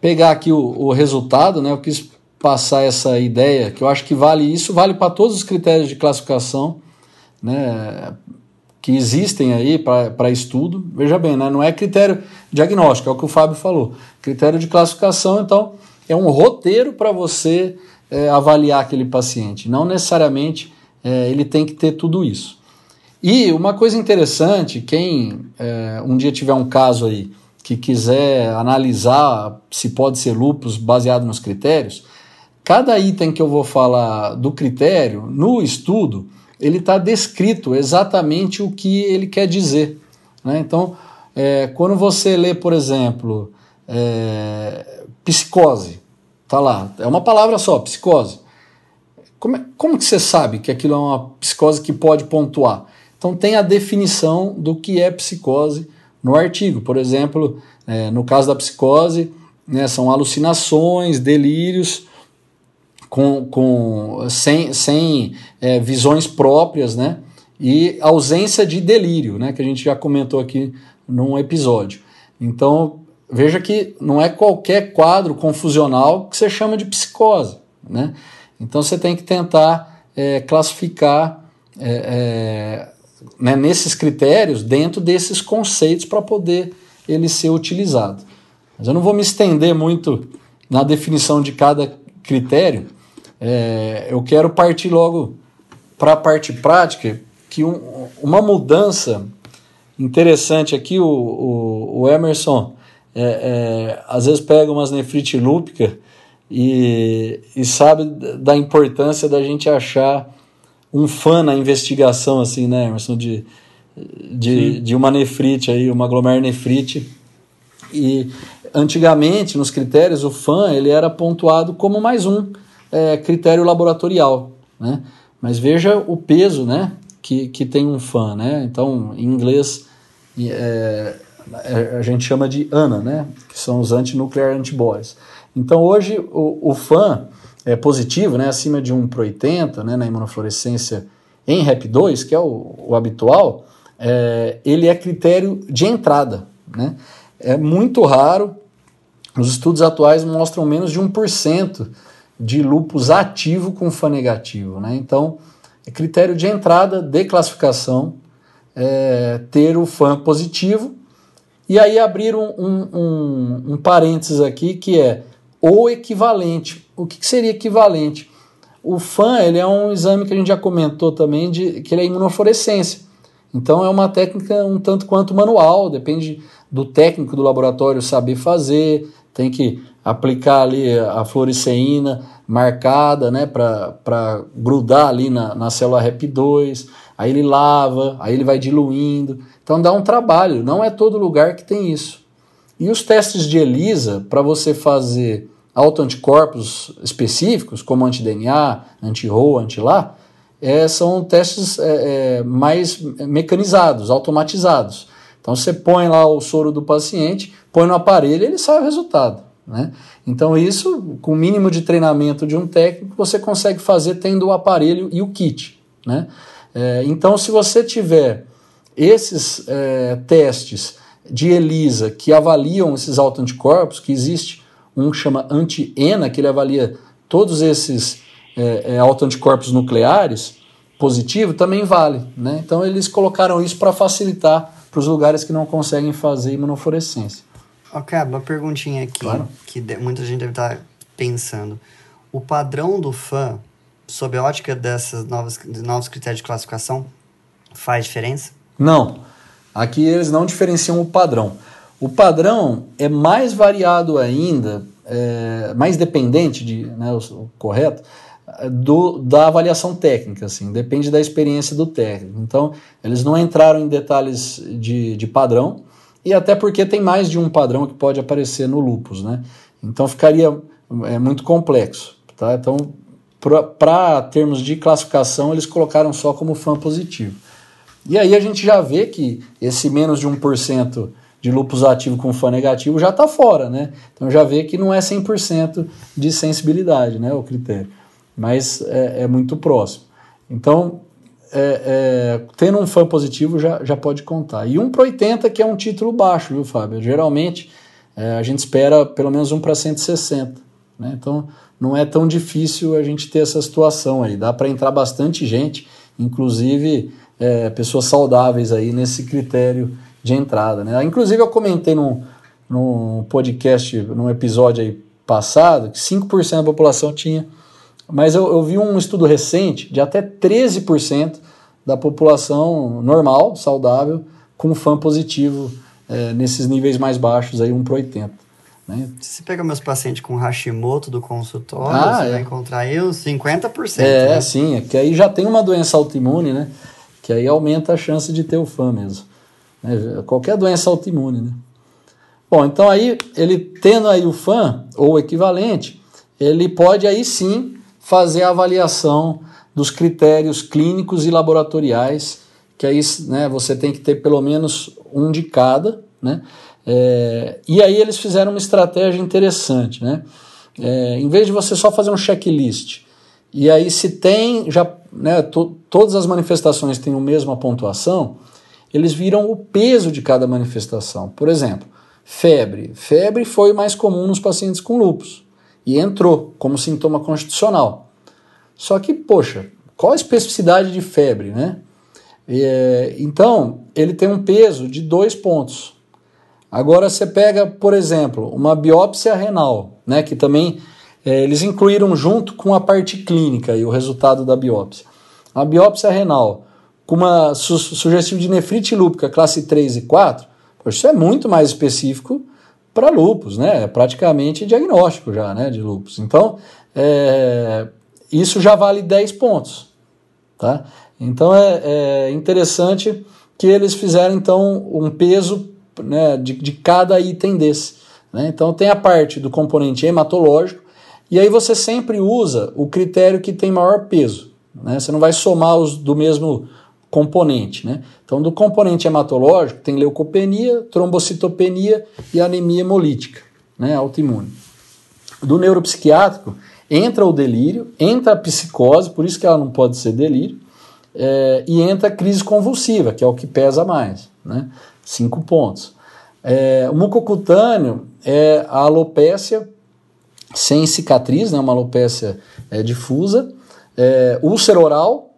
pegar aqui o, o resultado, né? Eu quis passar essa ideia, que eu acho que vale isso, vale para todos os critérios de classificação, né? Que existem aí para estudo. Veja bem, né? não é critério diagnóstico, é o que o Fábio falou. Critério de classificação, então, é um roteiro para você é, avaliar aquele paciente. Não necessariamente é, ele tem que ter tudo isso. E uma coisa interessante, quem é, um dia tiver um caso aí que quiser analisar se pode ser lupus baseado nos critérios, cada item que eu vou falar do critério no estudo, ele está descrito exatamente o que ele quer dizer. Né? Então, é, quando você lê, por exemplo, é, psicose, tá lá, é uma palavra só, psicose. Como, é, como que você sabe que aquilo é uma psicose que pode pontuar? Então tem a definição do que é psicose no artigo. Por exemplo, é, no caso da psicose, né, são alucinações, delírios, com, com, sem, sem é, visões próprias, né? E ausência de delírio, né? Que a gente já comentou aqui num episódio. Então, veja que não é qualquer quadro confusional que você chama de psicose, né? Então, você tem que tentar é, classificar é, é né, nesses critérios dentro desses conceitos para poder ele ser utilizado. Mas eu não vou me estender muito na definição de cada critério. É, eu quero partir logo para a parte prática, que um, uma mudança interessante aqui, o, o, o Emerson é, é, às vezes pega umas nefrite lúpica e, e sabe da importância da gente achar um fã na investigação, assim, né, Emerson, de, de, de uma nefrite aí, uma glomerulonefrite. E antigamente, nos critérios, o fã ele era pontuado como mais um é, critério laboratorial, né? Mas veja o peso, né, que, que tem um fã, né? Então, em inglês, é, é, a gente chama de ANA, né? Que são os antinuclear antibodies. Então, hoje, o, o fã é positivo, né, acima de 1 por 80, né, na imunofluorescência em REP2, que é o, o habitual, é, ele é critério de entrada. Né? É muito raro, os estudos atuais mostram menos de 1% de lupus ativo com FAN negativo. Né? Então, é critério de entrada de classificação é, ter o FAN positivo. E aí abrir um, um, um, um parênteses aqui que é o equivalente. O que, que seria equivalente? O FAN ele é um exame que a gente já comentou também, de, que ele é imunofluorescência. Então é uma técnica um tanto quanto manual, depende do técnico do laboratório saber fazer, tem que aplicar ali a fluoresceína marcada, né, para grudar ali na, na célula REP2, aí ele lava, aí ele vai diluindo. Então dá um trabalho, não é todo lugar que tem isso. E os testes de ELISA, para você fazer autoanticorpos específicos, como anti-DNA, anti-RO, anti-LA, é, são testes é, é, mais mecanizados, automatizados. Então você põe lá o soro do paciente, põe no aparelho e ele sai o resultado. Né? Então, isso, com o mínimo de treinamento de um técnico, você consegue fazer tendo o aparelho e o kit. Né? É, então, se você tiver esses é, testes de ELISA que avaliam esses autoanticorpos, que existe um que chama anti-ENA, que ele avalia todos esses é, é, autoanticorpos nucleares, positivo, também vale. Né? Então eles colocaram isso para facilitar para os lugares que não conseguem fazer imunofluorescência. Ok, uma perguntinha aqui, claro. que muita gente deve estar tá pensando. O padrão do fã, sob a ótica desses novos, novos critérios de classificação, faz diferença? Não. Aqui eles não diferenciam o padrão. O padrão é mais variado ainda, é, mais dependente de, né, o, o correto, do, da avaliação técnica, assim, depende da experiência do técnico. Então, eles não entraram em detalhes de, de padrão, e até porque tem mais de um padrão que pode aparecer no lupus, né? Então ficaria é, muito complexo, tá? Então, para termos de classificação, eles colocaram só como fã positivo. E aí a gente já vê que esse menos de 1% de lupus ativo com fã negativo já está fora, né? Então já vê que não é 100% de sensibilidade, né, o critério mas é, é muito próximo. Então, é, é, tendo um fã positivo já, já pode contar. E 1 para 80, que é um título baixo, viu, Fábio? Geralmente é, a gente espera pelo menos 1 para 160. Né? Então não é tão difícil a gente ter essa situação aí. Dá para entrar bastante gente, inclusive é, pessoas saudáveis aí nesse critério de entrada. Né? Inclusive eu comentei num, num podcast, num episódio aí passado, que 5% da população tinha mas eu, eu vi um estudo recente de até 13% da população normal, saudável, com fã positivo é, nesses níveis mais baixos, aí 1 para 80. Né? Se você pega meus pacientes com Hashimoto do consultório, ah, você é. vai encontrar aí uns 50%. É, né? sim, é que aí já tem uma doença autoimune, né? Que aí aumenta a chance de ter o fã mesmo. Né? Qualquer doença autoimune, né? Bom, então aí ele tendo aí o fã, ou equivalente, ele pode aí sim fazer a avaliação dos critérios clínicos e laboratoriais, que aí né, você tem que ter pelo menos um de cada, né? É, e aí eles fizeram uma estratégia interessante, né? É, em vez de você só fazer um checklist, e aí se tem já né, to, todas as manifestações têm a mesma pontuação, eles viram o peso de cada manifestação. Por exemplo, febre. Febre foi mais comum nos pacientes com lupus e entrou como sintoma constitucional. Só que, poxa, qual a especificidade de febre, né? É, então, ele tem um peso de dois pontos. Agora você pega, por exemplo, uma biópsia renal, né, que também é, eles incluíram junto com a parte clínica e o resultado da biópsia. A biópsia renal com uma su sugestivo de nefrite lúpica classe 3 e 4, poxa, isso é muito mais específico para lupus, né? É praticamente diagnóstico já, né, de lupus. Então, é, isso já vale 10 pontos, tá? Então é, é interessante que eles fizeram então um peso né, de, de cada item desse. Né? Então tem a parte do componente hematológico, e aí você sempre usa o critério que tem maior peso. Né? Você não vai somar os do mesmo componente. Né? Então, do componente hematológico tem leucopenia, trombocitopenia e anemia hemolítica, né? autoimune. Do neuropsiquiátrico entra o delírio, entra a psicose, por isso que ela não pode ser delírio, é, e entra a crise convulsiva, que é o que pesa mais. Né? Cinco pontos. É, o mucocutâneo é a alopécia sem cicatriz, né, uma alopecia é, difusa, é, úlcera oral,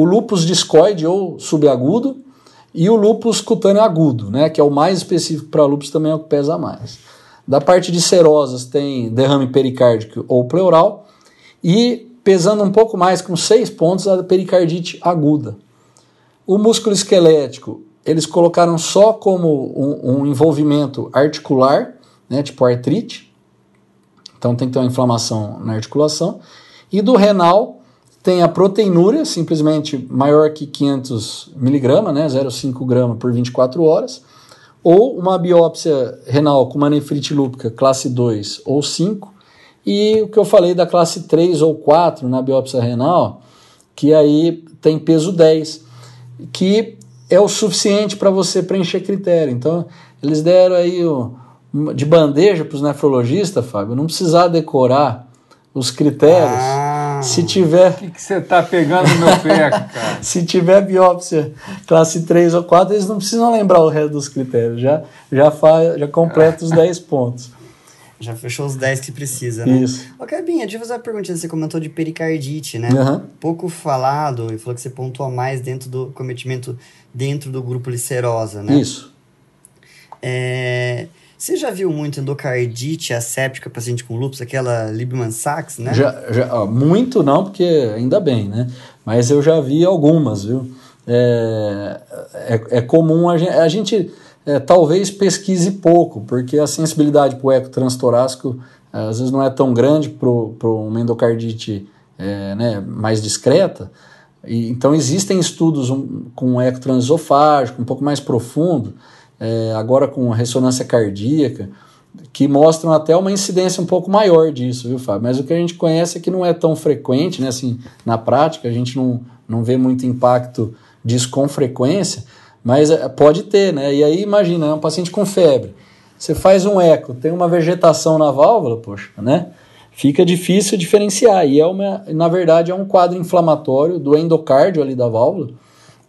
o lúpus discoide ou subagudo e o lúpus cutâneo agudo, né, que é o mais específico para lúpus, também é o que pesa mais. Da parte de serosas tem derrame pericárdico ou pleural e pesando um pouco mais, com seis pontos, a pericardite aguda. O músculo esquelético, eles colocaram só como um, um envolvimento articular, né, tipo artrite, então tem que ter uma inflamação na articulação. E do renal tem a proteinúria, simplesmente maior que 500 miligramas, né, 0,5 grama por 24 horas, ou uma biópsia renal com uma nefrite lúpica classe 2 ou 5, e o que eu falei da classe 3 ou 4 na biópsia renal, que aí tem peso 10, que é o suficiente para você preencher critério. Então, eles deram aí o, de bandeja para os nefrologistas, Fábio, não precisar decorar os critérios. Ah, se tiver. O que você está pegando no meu pé, (laughs) cara? se tiver biópsia classe 3 ou 4, eles não precisam lembrar o resto dos critérios. Já, já, faz, já completa os 10 pontos. (laughs) Já fechou os 10 que precisa, né? Isso. Ô, Cabinha, deixa eu fazer uma perguntinha. Você comentou de pericardite, né? Uhum. Pouco falado, e falou que você pontua mais dentro do cometimento dentro do grupo licerosa, né? Isso. É... Você já viu muito endocardite asséptica paciente com lúpus, aquela Liebman-Sachs, né? Já, já, muito não, porque ainda bem, né? Mas eu já vi algumas, viu? É, é, é comum a gente, a gente é, talvez pesquise pouco, porque a sensibilidade para o eco transtorácico é, às vezes não é tão grande para uma endocardite é, né, mais discreta. E, então existem estudos um, com eco transesofágico um pouco mais profundo, é, agora com ressonância cardíaca, que mostram até uma incidência um pouco maior disso, viu, Fábio? Mas o que a gente conhece é que não é tão frequente, né? Assim, na prática, a gente não, não vê muito impacto disso com frequência, mas é, pode ter, né? E aí, imagina, é um paciente com febre. Você faz um eco, tem uma vegetação na válvula, poxa, né? Fica difícil diferenciar. E é uma, na verdade, é um quadro inflamatório do endocárdio ali da válvula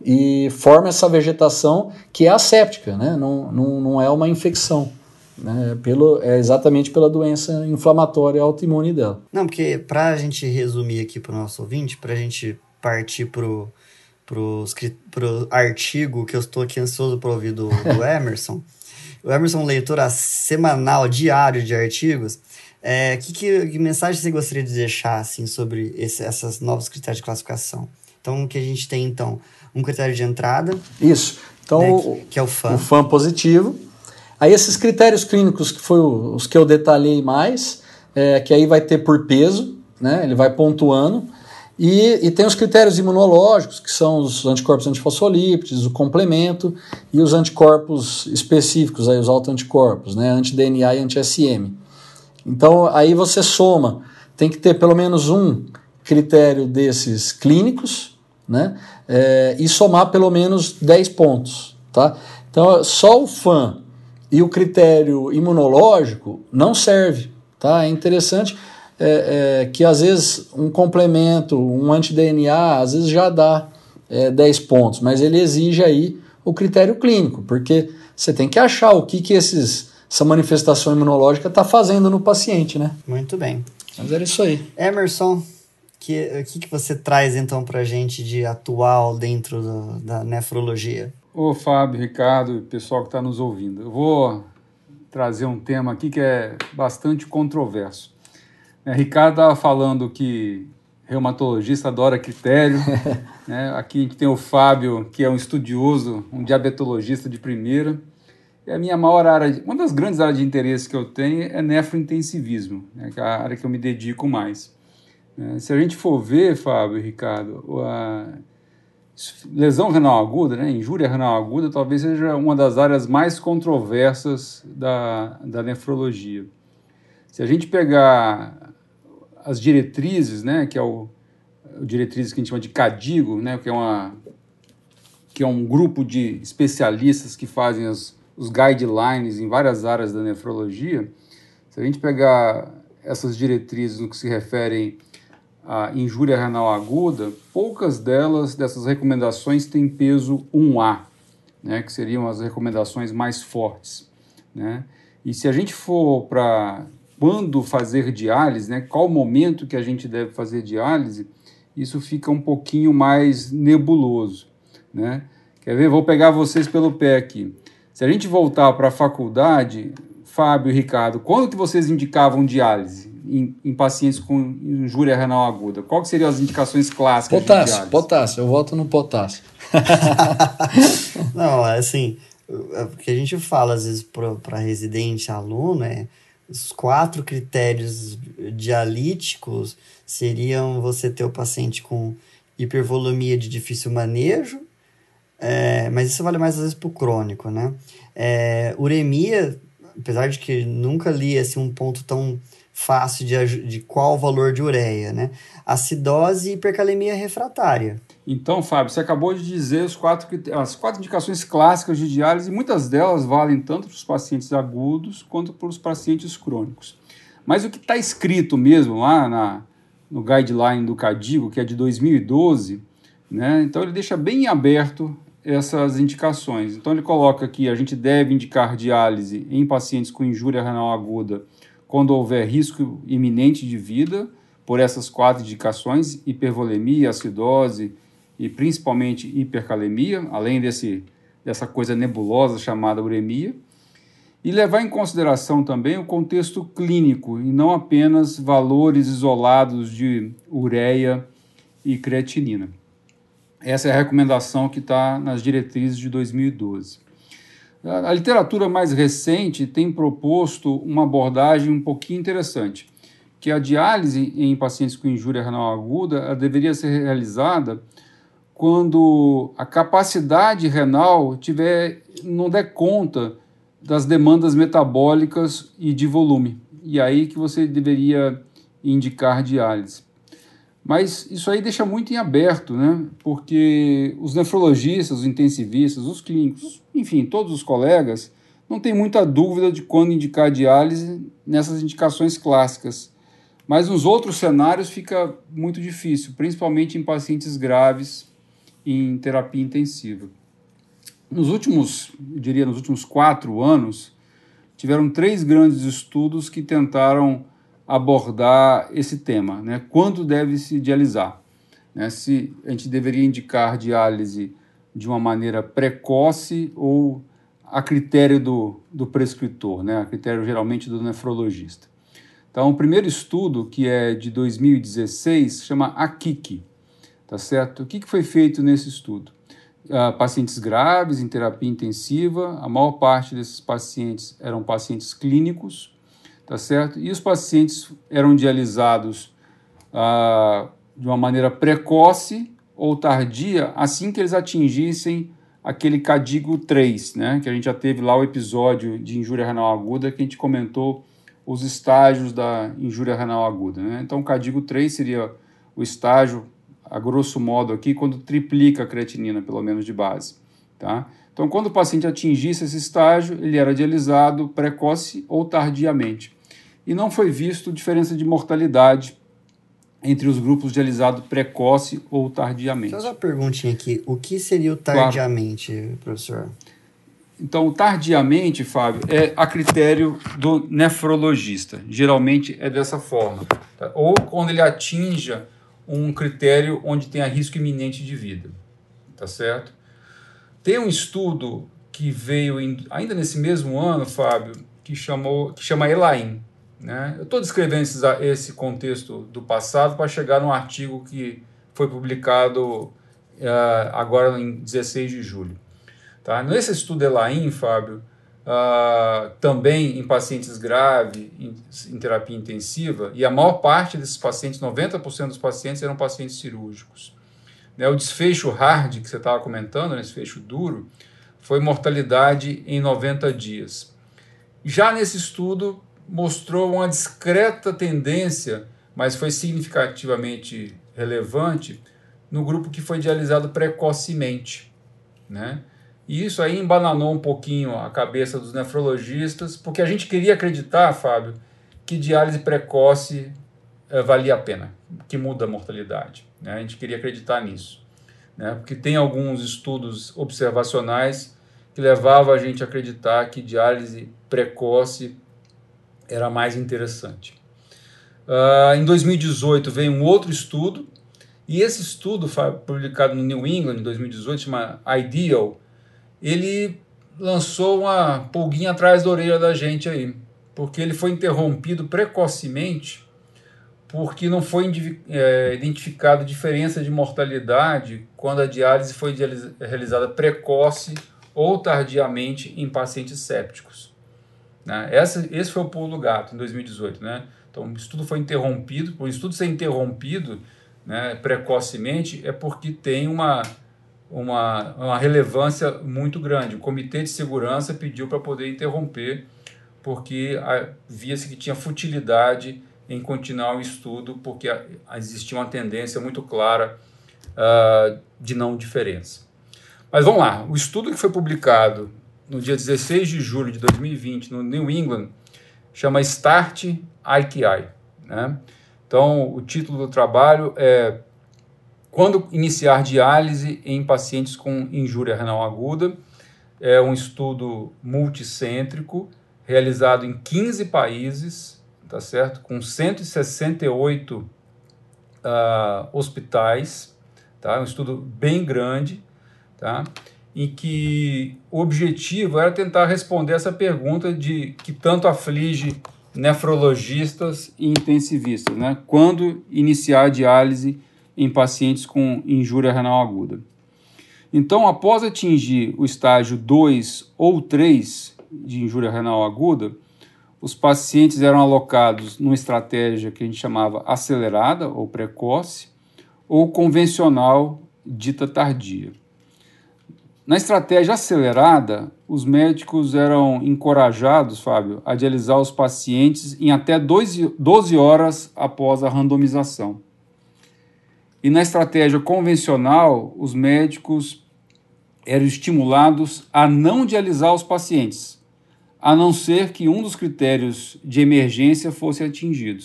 e forma essa vegetação que é asséptica, né? Não, não, não é uma infecção. Né? Pelo, é exatamente pela doença inflamatória autoimune dela. Não, porque para a gente resumir aqui para o nosso ouvinte, para a gente partir para pro artigo que eu estou aqui ansioso para ouvir do, do (laughs) Emerson. o Emerson é um leitor semanal, diário de artigos. É, que, que, que, mensagem você gostaria de deixar assim, sobre esse, essas novos critérios de classificação? Então, o que a gente tem, então, um critério de entrada. Isso. Então, né, que, que, é o FAM. O FAM positivo. Aí, esses critérios clínicos, que foi os que eu detalhei mais, é, que aí vai ter por peso, né? Ele vai pontuando. E, e, tem os critérios imunológicos, que são os anticorpos antifosfolípides, o complemento, e os anticorpos específicos, aí, os autoanticorpos, né, anti-DNA e anti-SM. Então, aí você soma, tem que ter pelo menos um critério desses clínicos, né, é, e somar pelo menos 10 pontos, tá? Então, só o FAM e o critério imunológico não serve, tá? É interessante é, é, que às vezes um complemento, um anti-DNA, às vezes já dá é, 10 pontos, mas ele exige aí o critério clínico, porque você tem que achar o que, que esses, essa manifestação imunológica está fazendo no paciente, né? Muito bem. Mas era isso aí. Emerson, que, o que, que você traz então para a gente de atual dentro do, da nefrologia? Ô Fábio, Ricardo, pessoal que está nos ouvindo, eu vou trazer um tema aqui que é bastante controverso. É, Ricardo estava falando que reumatologista adora critério. (laughs) né? Aqui a gente tem o Fábio, que é um estudioso, um diabetologista de primeira. E a minha maior área, uma das grandes áreas de interesse que eu tenho é nefrointensivismo, né? que é a área que eu me dedico mais. É, se a gente for ver, Fábio e Ricardo, a lesão renal aguda, né, injúria renal aguda, talvez seja uma das áreas mais controversas da, da nefrologia. Se a gente pegar as diretrizes, né, que é o, o diretrizes que a gente chama de CADIGO, né, que é uma que é um grupo de especialistas que fazem as, os guidelines em várias áreas da nefrologia. Se a gente pegar essas diretrizes no que se referem à injúria renal aguda, poucas delas, dessas recomendações, têm peso 1A, né, que seriam as recomendações mais fortes. Né? E se a gente for para quando fazer diálise, né, qual momento que a gente deve fazer diálise, isso fica um pouquinho mais nebuloso. Né? Quer ver? Vou pegar vocês pelo pé aqui. Se a gente voltar para a faculdade, Fábio e Ricardo, quando que vocês indicavam diálise em, em pacientes com injúria renal aguda? Qual que seriam as indicações clássicas potássio? Potássio, eu voto no potássio. (laughs) Não, assim, o que a gente fala às vezes para residente, aluno, é os quatro critérios dialíticos seriam você ter o paciente com hipervolumia de difícil manejo, é, mas isso vale mais às vezes para o crônico, né? É, uremia, apesar de que nunca li assim, um ponto tão fácil de, de qual o valor de ureia, né? Acidose e hipercalemia refratária. Então, Fábio, você acabou de dizer os quatro, as quatro indicações clássicas de diálise, e muitas delas valem tanto para os pacientes agudos quanto para os pacientes crônicos. Mas o que está escrito mesmo lá na, no guideline do CADIGO, que é de 2012, né, então ele deixa bem aberto essas indicações. Então ele coloca que a gente deve indicar diálise em pacientes com injúria renal aguda quando houver risco iminente de vida, por essas quatro indicações: hipervolemia, acidose, e principalmente hipercalemia, além desse, dessa coisa nebulosa chamada uremia, e levar em consideração também o contexto clínico e não apenas valores isolados de ureia e creatinina. Essa é a recomendação que está nas diretrizes de 2012. A literatura mais recente tem proposto uma abordagem um pouquinho interessante, que a diálise em pacientes com injúria renal aguda deveria ser realizada quando a capacidade renal tiver não der conta das demandas metabólicas e de volume. E aí que você deveria indicar diálise. Mas isso aí deixa muito em aberto, né? Porque os nefrologistas, os intensivistas, os clínicos, enfim, todos os colegas, não tem muita dúvida de quando indicar diálise nessas indicações clássicas. Mas nos outros cenários fica muito difícil, principalmente em pacientes graves em terapia intensiva. Nos últimos, eu diria, nos últimos quatro anos, tiveram três grandes estudos que tentaram abordar esse tema, né? Quando deve se dialisar? Né? Se a gente deveria indicar diálise de uma maneira precoce ou a critério do, do prescritor, né? A critério geralmente do nefrologista. Então, o primeiro estudo, que é de 2016, chama AKIK, tá certo? O que, que foi feito nesse estudo? Uh, pacientes graves em terapia intensiva, a maior parte desses pacientes eram pacientes clínicos, tá certo? E os pacientes eram dialisados uh, de uma maneira precoce ou tardia, assim que eles atingissem aquele CADIGO 3, né? Que a gente já teve lá o episódio de injúria renal aguda que a gente comentou os estágios da injúria renal aguda, né? Então, o CADIGO 3 seria o estágio a grosso modo aqui, quando triplica a creatinina, pelo menos de base. Tá? Então, quando o paciente atingisse esse estágio, ele era dialisado precoce ou tardiamente. E não foi visto diferença de mortalidade entre os grupos dialisado precoce ou tardiamente. Só uma perguntinha aqui. O que seria o tardiamente, claro. professor? Então, tardiamente, Fábio, é a critério do nefrologista. Geralmente é dessa forma. Tá? Ou quando ele atinja um critério onde tenha risco iminente de vida, tá certo? Tem um estudo que veio em, ainda nesse mesmo ano, Fábio, que, chamou, que chama Elaim. Né? Eu estou descrevendo esses, esse contexto do passado para chegar num artigo que foi publicado uh, agora em 16 de julho. Tá? Nesse estudo Elaim, Fábio, uh, também em pacientes graves, em, em, terapia intensiva, e a maior parte desses pacientes, 90% dos pacientes, eram pacientes cirúrgicos. Né? O desfecho hard que você estava comentando, né? desfecho duro, foi mortalidade em 90 dias. Já nesse estudo, mostrou uma discreta tendência, mas foi significativamente relevante, no grupo que foi dialisado precocemente. Né? E isso aí embananou um pouquinho a cabeça dos nefrologistas, porque a gente queria acreditar, Fábio, que diálise precoce é, valia a pena, que muda a mortalidade. Né? A gente queria acreditar nisso. Né? Porque tem alguns estudos observacionais que levavam a gente a acreditar que diálise precoce era mais interessante. Uh, em 2018 veio um outro estudo, e esse estudo, publicado no New England em 2018, chama Ideal, ele lançou uma pulguinha atrás da orelha da gente aí, porque ele foi interrompido precocemente porque não foi é, identificada diferença de mortalidade quando a diálise foi realizada precoce ou tardiamente em pacientes sépticos. Né? Essa, esse foi o pulo do gato em 2018. Né? Então, o estudo foi interrompido. Por o estudo ser interrompido né, precocemente é porque tem uma, uma, uma relevância muito grande. O Comitê de Segurança pediu para poder interromper, porque via-se que tinha futilidade em continuar o estudo, porque existia uma tendência muito clara uh, de não diferença. Mas vamos lá, o estudo que foi publicado no dia 16 de julho de 2020 no New England chama Start IKI. Né? Então, o título do trabalho é Quando iniciar diálise em pacientes com injúria renal aguda. É um estudo multicêntrico realizado em 15 países tá certo? Com 168 uh, ah, hospitais, tá? Um estudo bem grande, tá? Em que o objetivo era tentar responder essa pergunta de que tanto aflige nefrologistas e intensivistas, né? Quando iniciar a diálise em pacientes com injúria renal aguda. Então, após atingir o estágio 2 ou 3 de injúria renal aguda, os pacientes eram alocados numa estratégia que a gente chamava acelerada ou precoce, ou convencional dita tardia. Na estratégia acelerada, os médicos eram encorajados, Fábio, a dialisar os pacientes em até 12 horas após a randomização. E na estratégia convencional, os médicos eram estimulados a não dialisar os pacientes, a não ser que um dos critérios de emergência fosse atingido,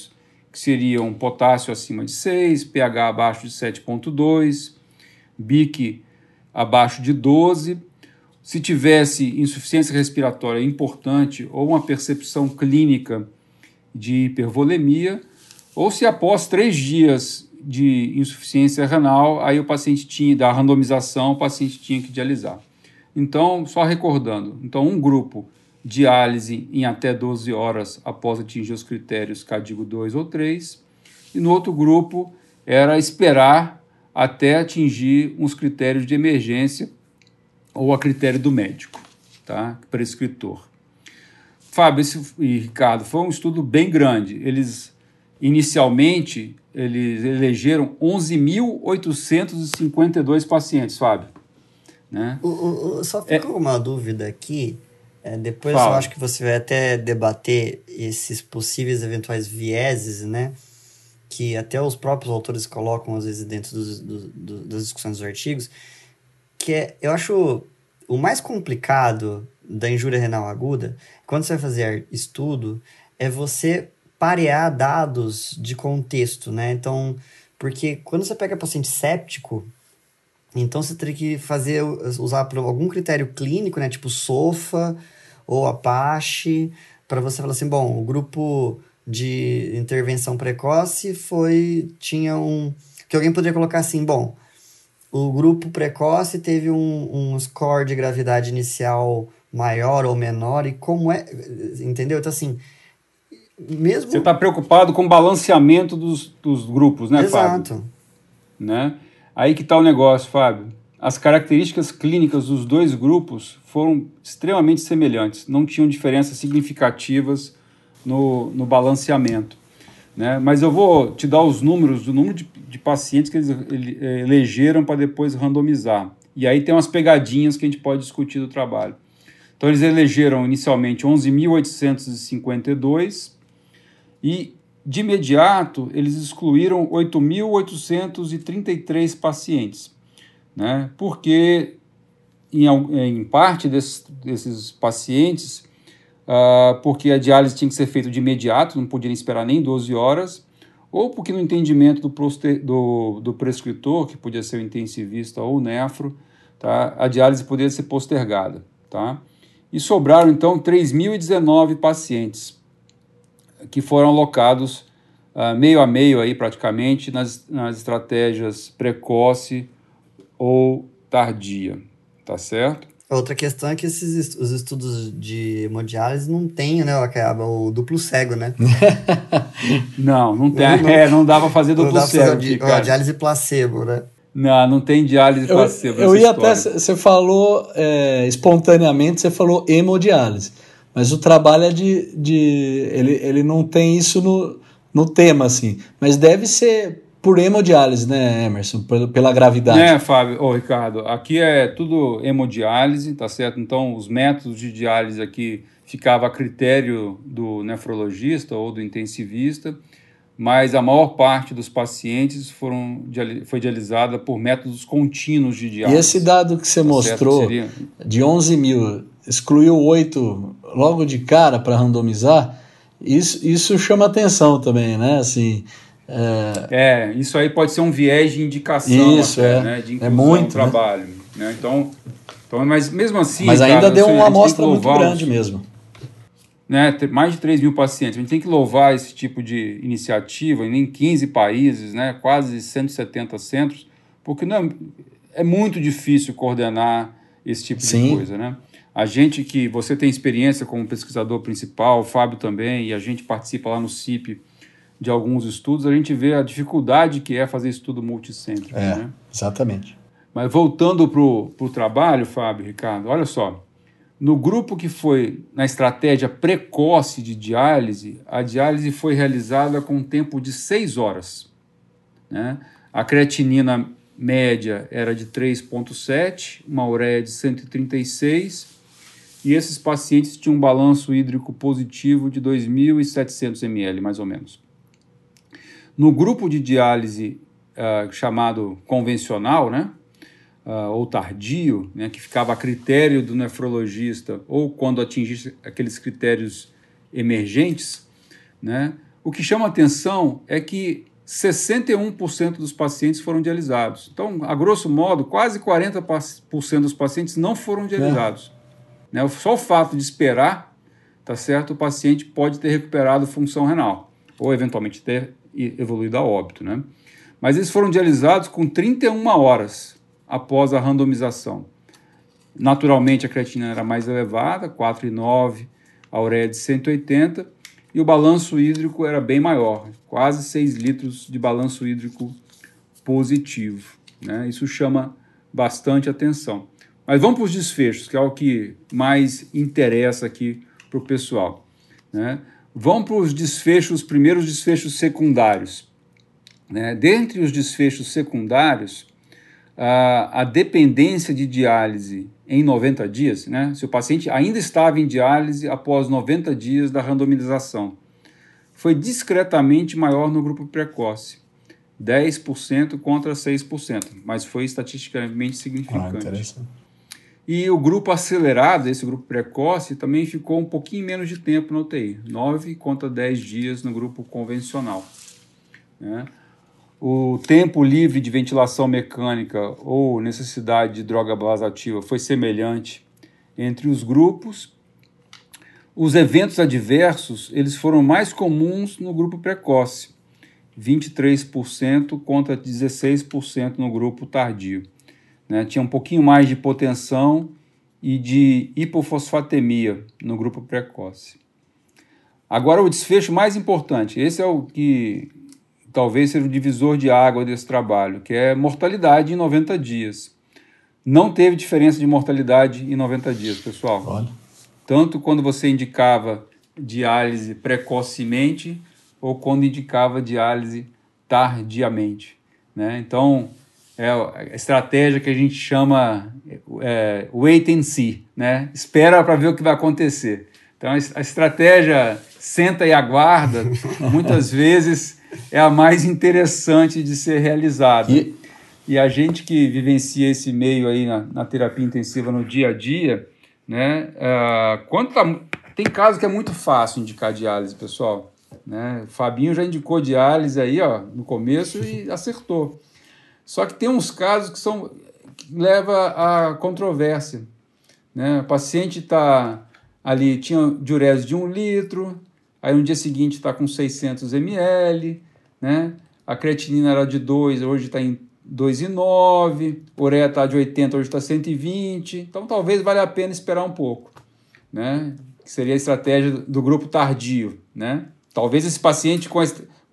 que seriam potássio acima de 6, pH abaixo de 7,2, BIC abaixo de 12. Se tivesse insuficiência respiratória importante ou uma percepção clínica de hipervolemia, ou se após três dias de insuficiência renal, aí o paciente tinha, da randomização, o paciente tinha que dialisar. Então, só recordando, então um grupo diálise em até 12 horas após atingir os critérios CADIGO 2 ou 3, e no outro grupo era esperar até atingir uns critérios de emergência ou a critério do médico, tá? prescritor. Fábio esse, e Ricardo, foi um estudo bem grande. Eles, inicialmente, eles elegeram 11.852 pacientes, Fábio. Né? O, o, só fica é, uma dúvida aqui. É, depois Fala. eu acho que você vai até debater esses possíveis eventuais vieses, né? Que até os próprios autores colocam, às vezes, dentro dos, do, do, das discussões dos artigos. Que é, eu acho o mais complicado da injúria renal aguda, quando você vai fazer estudo, é você parear dados de contexto, né? Então, porque quando você pega paciente séptico, então você teria que fazer, usar algum critério clínico, né? Tipo SOFA, ou Apache, para você falar assim, bom, o grupo de intervenção precoce foi tinha um que alguém poderia colocar assim, bom, o grupo precoce teve um, um score de gravidade inicial maior ou menor e como é. Entendeu? Então, assim. Mesmo... Você está preocupado com o balanceamento dos, dos grupos, né, Exato. Fábio? Né? Aí que está o negócio, Fábio. As características clínicas dos dois grupos foram extremamente semelhantes, não tinham diferenças significativas no, no balanceamento. Né? Mas eu vou te dar os números do número de, de pacientes que eles eh, elegeram para depois randomizar. E aí tem umas pegadinhas que a gente pode discutir do trabalho. Então, eles elegeram inicialmente 11.852 e, de imediato, eles excluíram 8.833 pacientes, né? porque, em, em parte desses, desses pacientes, uh, porque a diálise tinha que ser feita de imediato, não podia esperar nem 12 horas, ou porque no entendimento do, do, do prescritor, que podia ser o intensivista ou o nefro, tá, a diálise poderia ser postergada. Tá? E sobraram então 3.019 pacientes que foram alocados uh, meio a meio aí praticamente nas, nas estratégias precoce ou tardia, tá certo? Outra questão é que esses os estudos de hemodiálise não tem, né, o, o duplo cego, né? (laughs) não, não tem. Não, é, não dá para fazer duplo não dá cego. Fazer a diálise placebo, né? Não, não tem diálise placebo. Eu, eu ia até. Você falou é, espontaneamente, você falou hemodiálise. Mas o trabalho é de. de ele, ele não tem isso no, no tema, assim. Mas deve ser por hemodiálise, né, Emerson? Pela gravidade. Né, Fábio? Ô, Ricardo, aqui é tudo hemodiálise, tá certo? Então, os métodos de diálise aqui ficava a critério do nefrologista ou do intensivista, mas a maior parte dos pacientes foram, foi dialisada por métodos contínuos de diálise. E esse dado que você tá mostrou, Seria... de 11 mil, excluiu 8 logo de cara para randomizar, isso, isso chama atenção também, né? Assim, é... é, isso aí pode ser um viés de indicação isso, até, é. né, de é muito, no né? trabalho. Né? Então, então, mas mesmo assim. Mas ainda cara, deu uma amostra muito grande os, mesmo. Né, mais de 3 mil pacientes. A gente tem que louvar esse tipo de iniciativa em 15 países, né, quase 170 centros, porque não, é muito difícil coordenar esse tipo Sim. de coisa. Né? A gente que você tem experiência como pesquisador principal, o Fábio também, e a gente participa lá no CIP de alguns estudos, a gente vê a dificuldade que é fazer estudo multicêntrico. É, né? exatamente. Mas voltando para o trabalho, Fábio, Ricardo, olha só. No grupo que foi na estratégia precoce de diálise, a diálise foi realizada com um tempo de 6 horas. Né? A creatinina média era de 3,7, uma ureia de 136, e esses pacientes tinham um balanço hídrico positivo de 2.700 ml, mais ou menos. No grupo de diálise uh, chamado convencional, né, uh, ou tardio, né, que ficava a critério do nefrologista, ou quando atingisse aqueles critérios emergentes, né, o que chama atenção é que 61% dos pacientes foram dialisados. Então, a grosso modo, quase 40% dos pacientes não foram dialisados. É. Né? Só o fato de esperar, tá certo, o paciente pode ter recuperado função renal, ou eventualmente ter evoluído a óbito. Né? Mas eles foram dialisados com 31 horas após a randomização. Naturalmente, a creatina era mais elevada, 4,9, a ureia de 180, e o balanço hídrico era bem maior, quase 6 litros de balanço hídrico positivo. Né? Isso chama bastante atenção. Mas vamos para os desfechos, que é o que mais interessa aqui para o pessoal. Né? Vamos para os desfechos, os primeiros desfechos secundários. Né? Dentre os desfechos secundários, a, a dependência de diálise em 90 dias, né? se o paciente ainda estava em diálise após 90 dias da randomização, foi discretamente maior no grupo precoce. 10% contra 6%, mas foi estatisticamente significante. Ah, e o grupo acelerado, esse grupo precoce, também ficou um pouquinho menos de tempo na UTI, 9 contra 10 dias no grupo convencional. Né? O tempo livre de ventilação mecânica ou necessidade de droga blasativa foi semelhante entre os grupos. Os eventos adversos eles foram mais comuns no grupo precoce, 23% contra 16% no grupo tardio né, tinha um pouquinho mais de hipotensão e de hipofosfatemia no grupo precoce. Agora, o desfecho mais importante, esse é o que talvez seja o divisor de água desse trabalho, que é mortalidade em 90 dias. Não teve diferença de mortalidade em 90 dias, pessoal. Olha. Tanto quando você indicava diálise precocemente ou quando indicava diálise tardiamente. Né? Então, é a estratégia que a gente chama é, wait and see, né? espera para ver o que vai acontecer. Então, a estratégia senta e aguarda, (laughs) muitas vezes é a mais interessante de ser realizada. E, e a gente que vivencia esse meio aí na, na terapia intensiva no dia a dia, né? Uh, quando tá, tem casos que é muito fácil indicar diálise, pessoal. Né? O Fabinho já indicou diálise aí, ó, no começo e (laughs) acertou. Só que tem uns casos que são que leva a controvérsia. Né? O paciente está ali, tinha diurese de um litro, aí no dia seguinte está com 600 ml, né? a creatinina era de 2, hoje está em 2,9, ureia está de 80, hoje está 120, então talvez valha a pena esperar um pouco, né? que seria a estratégia do grupo tardio. Né? Talvez esse paciente com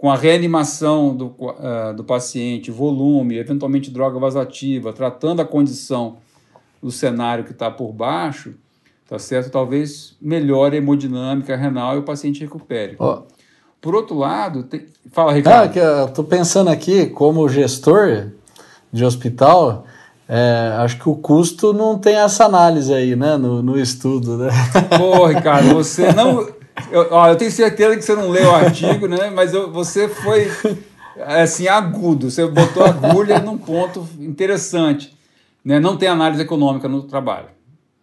com a reanimação do, uh, do paciente, volume, eventualmente droga vasativa, tratando a condição do cenário que está por baixo, tá certo? Talvez melhore a hemodinâmica renal e o paciente recupere. Oh. Por outro lado, tem... fala, Ricardo. Ah, que eu tô pensando aqui, como gestor de hospital, é, acho que o custo não tem essa análise aí, né, no, no estudo, né? Pô, Ricardo, você não (laughs) eu, ó, eu tenho certeza que você não leu o artigo, né? Mas eu, você foi assim agudo. Você botou agulha num ponto interessante. Né? Não tem análise econômica no trabalho,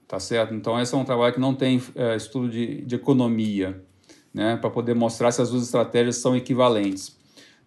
tá certo? Então esse é um trabalho que não tem é, estudo de, de economia, né? Para poder mostrar se as duas estratégias são equivalentes,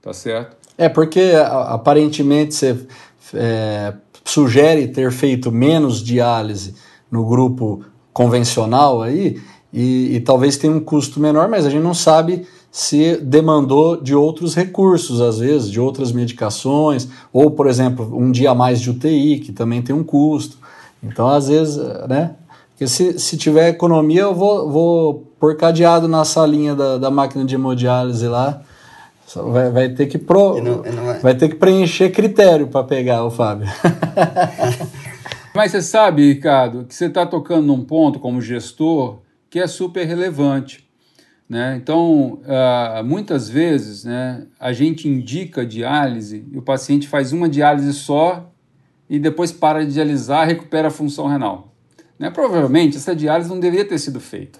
tá certo? É porque aparentemente você é, sugere ter feito menos diálise no grupo convencional aí e, e talvez tenha um custo menor, mas a gente não sabe se demandou de outros recursos, às vezes, de outras medicações, ou, por exemplo, um dia a mais de UTI, que também tem um custo. Então, às vezes, né? Porque se, se tiver economia, eu vou, vou pôr cadeado na salinha da, da máquina de hemodiálise lá. Vai, vai, ter que pro, não, não vai... vai ter que preencher critério para pegar o Fábio. (laughs) Mas você sabe, Ricardo, que você está tocando num ponto como gestor que é super relevante. Né? Então, uh, muitas vezes, né, a gente indica diálise e o paciente faz uma diálise só e depois para de dialisar recupera a função renal. Né? Provavelmente, essa diálise não deveria ter sido feita.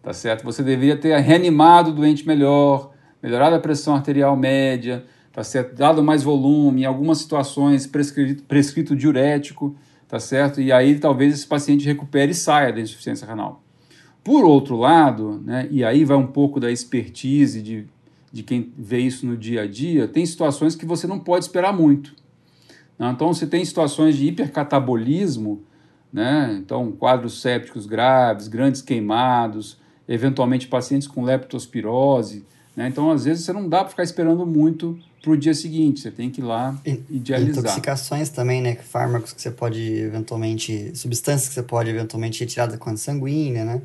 Tá certo? Você deveria ter reanimado o doente melhor, melhorado a pressão arterial média, tá certo? dado mais volume, em algumas situações prescrito, prescrito diurético, tá certo? E aí talvez esse paciente recupere e saia da insuficiência renal. Por outro lado, né, e aí vai um pouco da expertise de, de quem vê isso no dia a dia, tem situações que você não pode esperar muito. Né? Então, você tem situações de hipercatabolismo, né? então quadros sépticos graves, grandes queimados, eventualmente pacientes com leptospirose. Né? Então, às vezes, você não dá para ficar esperando muito para o dia seguinte, você tem que ir lá e dialisar. Intoxicações também, né? Fármacos que você pode eventualmente, substâncias que você pode eventualmente retirar da corrente sanguínea, né?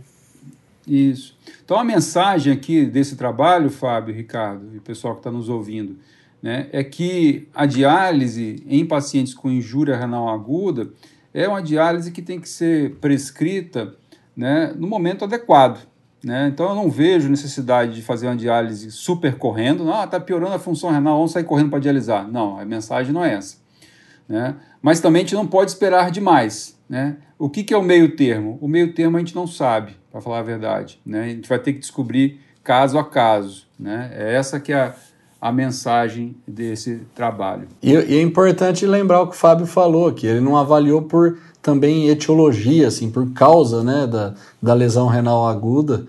Isso. Então a mensagem aqui desse trabalho, Fábio, Ricardo e pessoal que está nos ouvindo, né, é que a diálise em pacientes com injúria renal aguda é uma diálise que tem que ser prescrita né, no momento adequado. Né? Então eu não vejo necessidade de fazer uma diálise super correndo, ah, está piorando a função renal, vamos sair correndo para dialisar. Não, a mensagem não é essa. Né? Mas também a gente não pode esperar demais. Né? O que, que é o meio termo? O meio termo a gente não sabe para falar a verdade. Né? A gente vai ter que descobrir caso a caso. Né? É essa que é a, a mensagem desse trabalho. E, e, é importante lembrar o que o Fábio falou, que ele não avaliou por também etiologia, assim, por causa né, da, da lesão renal aguda,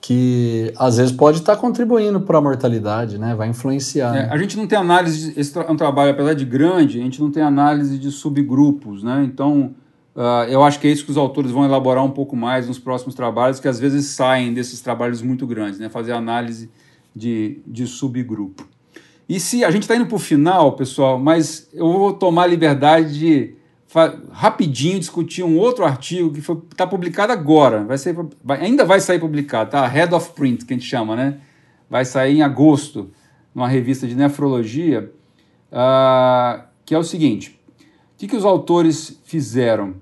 que às vezes pode estar contribuindo para a mortalidade, né? vai influenciar. É, né? A gente não tem análise, esse é um trabalho, apesar de grande, a gente não tem análise de subgrupos, né? então Uh, eu acho que é isso que os autores vão elaborar um pouco mais nos próximos trabalhos, que às vezes saem desses trabalhos muito grandes, né? fazer análise de, de subgrupo. E se a gente está indo para o final, pessoal, mas eu vou tomar a liberdade de rapidinho discutir um outro artigo que está publicado agora, vai ser, vai, ainda vai sair publicado, tá? Head of Print, que a gente chama, né? Vai sair em agosto, numa revista de nefrologia, uh, que é o seguinte: o que, que os autores fizeram?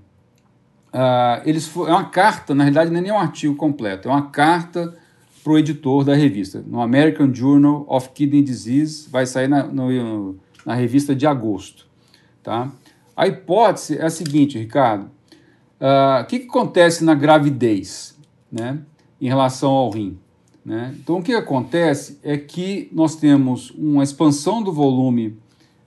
Uh, eles é uma carta, na realidade, não é nem um artigo completo, é uma carta para o editor da revista. No American Journal of Kidney Disease, vai sair na, no, na revista de agosto. Tá? A hipótese é a seguinte, Ricardo. Uh, o que, que, acontece na gravidez né, em relação ao rim? Né? Então, o que acontece é que nós temos uma expansão do volume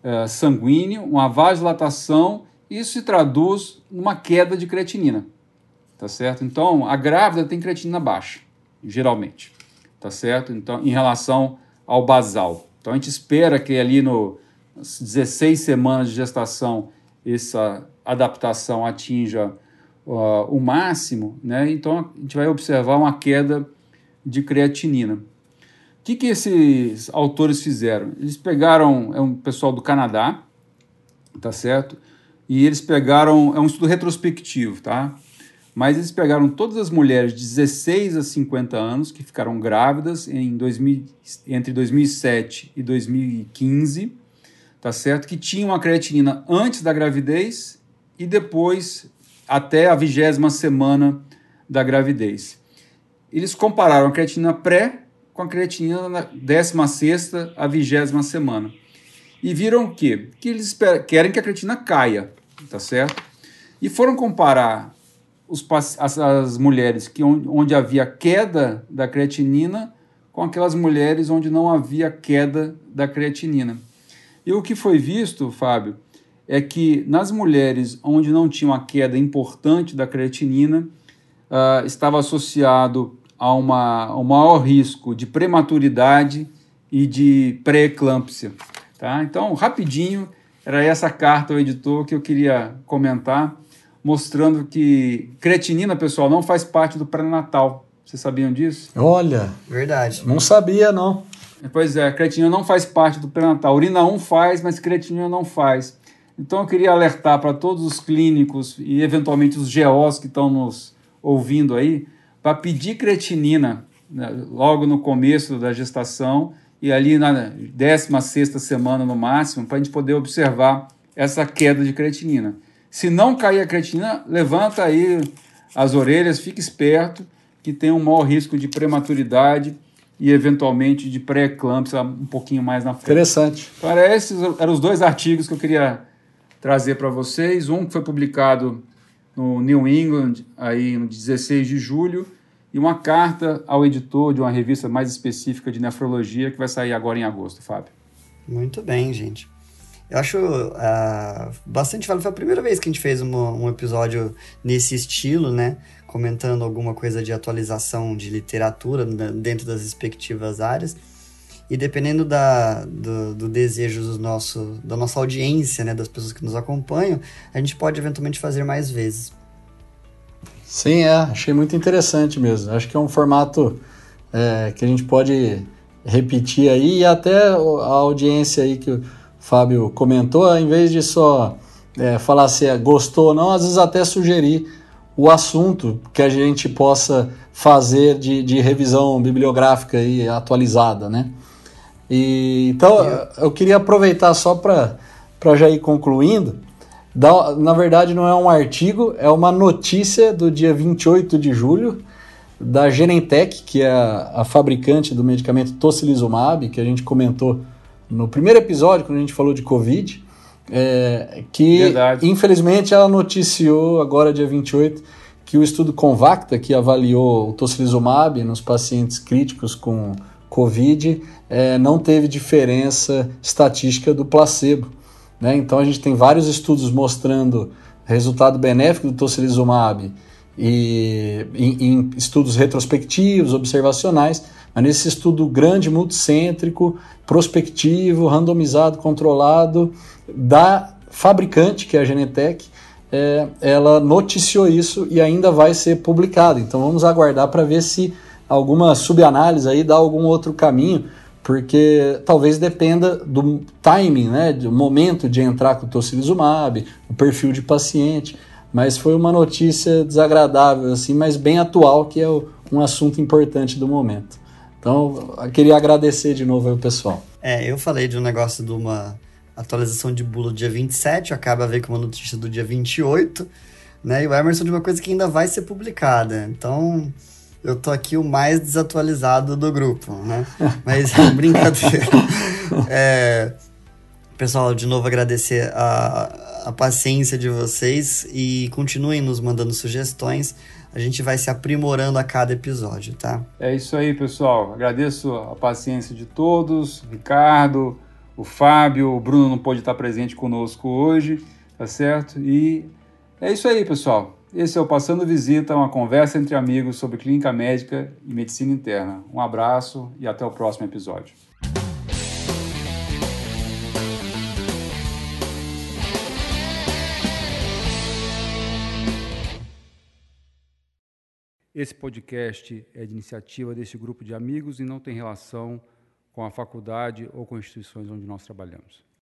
uh, sanguíneo, uma vasodilatação, isso se traduz numa queda de creatinina. Tá certo? Então, a grávida tem creatinina baixa, geralmente. Tá certo? Então, em relação ao basal. Então, a gente espera que ali no 16 semanas de gestação essa adaptação atinja uh, o máximo, né? então a gente vai observar uma queda de creatinina. O que, que esses autores fizeram? Eles pegaram, é um pessoal do Canadá, tá certo? E eles pegaram, é um estudo retrospectivo, tá? Mas eles pegaram todas as mulheres de 16 a 50 anos que ficaram grávidas em 2000, entre 2007 e 2015 tá certo? Que tinham uma creatinina antes da gravidez e depois até a vigésima semana da gravidez. Eles compararam a creatinina pré com a creatinina na 16 a vigésima semana. E viram o quê? Que eles querem que a creatina caia, tá certo? E foram comparar os, as, as mulheres que, onde havia queda da creatinina com aquelas mulheres onde não havia queda da creatinina. E o que foi visto, Fábio, é que nas mulheres onde não tinha uma queda importante da creatinina, uh, estava associado a, uma, um maior risco de prematuridade e de pré-eclâmpsia. Tá? Então, rapidinho, era essa carta ao editor que eu queria comentar, mostrando que creatinina, pessoal, não faz parte do pré-natal. Vocês sabiam disso? Olha, verdade. Não sabia, não. Pois é, creatinina não faz parte do pré-natal. Urina 1 faz, mas creatinina não faz. Então eu queria alertar para todos os clínicos e eventualmente os GOs que estão nos ouvindo aí, para pedir creatinina né, logo no começo da gestação e ali na 16 semana no máximo, para a gente poder observar essa queda de creatinina. Se não cair a creatinina, levanta aí as orelhas, fique esperto, que tem um maior risco de prematuridade e eventualmente de pré-eclâmpsia um pouquinho mais na frente. Interessante. Então, era esses eram os dois artigos que eu queria trazer para vocês. Um que foi publicado no New England aí no 16 de julho e uma carta ao editor de uma revista mais específica de nefrologia que vai sair agora em agosto, Fábio. Muito bem, gente. Eu acho uh, bastante válido. Foi a primeira vez que a gente fez uma, um episódio nesse estilo, né? Comentando alguma coisa de atualização de literatura dentro das respectivas áreas. E dependendo da, do, do desejo do nosso, da nossa audiência, né? Das pessoas que nos acompanham, a gente pode eventualmente fazer mais vezes. Sim, é. Achei muito interessante mesmo. Acho que é um formato é, que a gente pode repetir aí e até a audiência aí que Fábio comentou, em vez de só é, falar se é, gostou ou não, às vezes até sugerir o assunto que a gente possa fazer de, de revisão bibliográfica e atualizada, né? E, então, eu queria aproveitar só para já ir concluindo. Da, na verdade, não é um artigo, é uma notícia do dia 28 de julho da Genentech, que é a, a fabricante do medicamento tocilizumab, que a gente comentou no primeiro episódio, quando a gente falou de Covid, é, que Verdade. infelizmente ela noticiou agora, dia 28, que o estudo Convacta, que avaliou o tocilizumab nos pacientes críticos com Covid, é, não teve diferença estatística do placebo. Né? Então a gente tem vários estudos mostrando resultado benéfico do tocilizumab e em, em estudos retrospectivos, observacionais, mas nesse estudo grande, multicêntrico, prospectivo, randomizado, controlado, da fabricante, que é a Genentech, é, ela noticiou isso e ainda vai ser publicado. Então vamos aguardar para ver se alguma subanálise aí dá algum outro caminho, porque talvez dependa do timing, né, do momento de entrar com o tocilizumab, o perfil de paciente, mas foi uma notícia desagradável, assim, mas bem atual, que é um assunto importante do momento. Então, queria agradecer de novo ao pessoal. É, eu falei de um negócio de uma atualização de bula dia 27, acaba a ver com uma notícia do dia 28, né? E o Emerson de uma coisa que ainda vai ser publicada. Então, eu tô aqui o mais desatualizado do grupo, né? Mas (laughs) brincadeira. É, pessoal, de novo agradecer a, a paciência de vocês e continuem nos mandando sugestões. A gente vai se aprimorando a cada episódio, tá? É isso aí, pessoal. Agradeço a paciência de todos, Ricardo, o Fábio, o Bruno não pôde estar presente conosco hoje, tá certo? E é isso aí, pessoal. Esse é o Passando Visita, uma conversa entre amigos sobre clínica médica e medicina interna. Um abraço e até o próximo episódio. Esse podcast é de iniciativa desse grupo de amigos e não tem relação com a faculdade ou com instituições onde nós trabalhamos.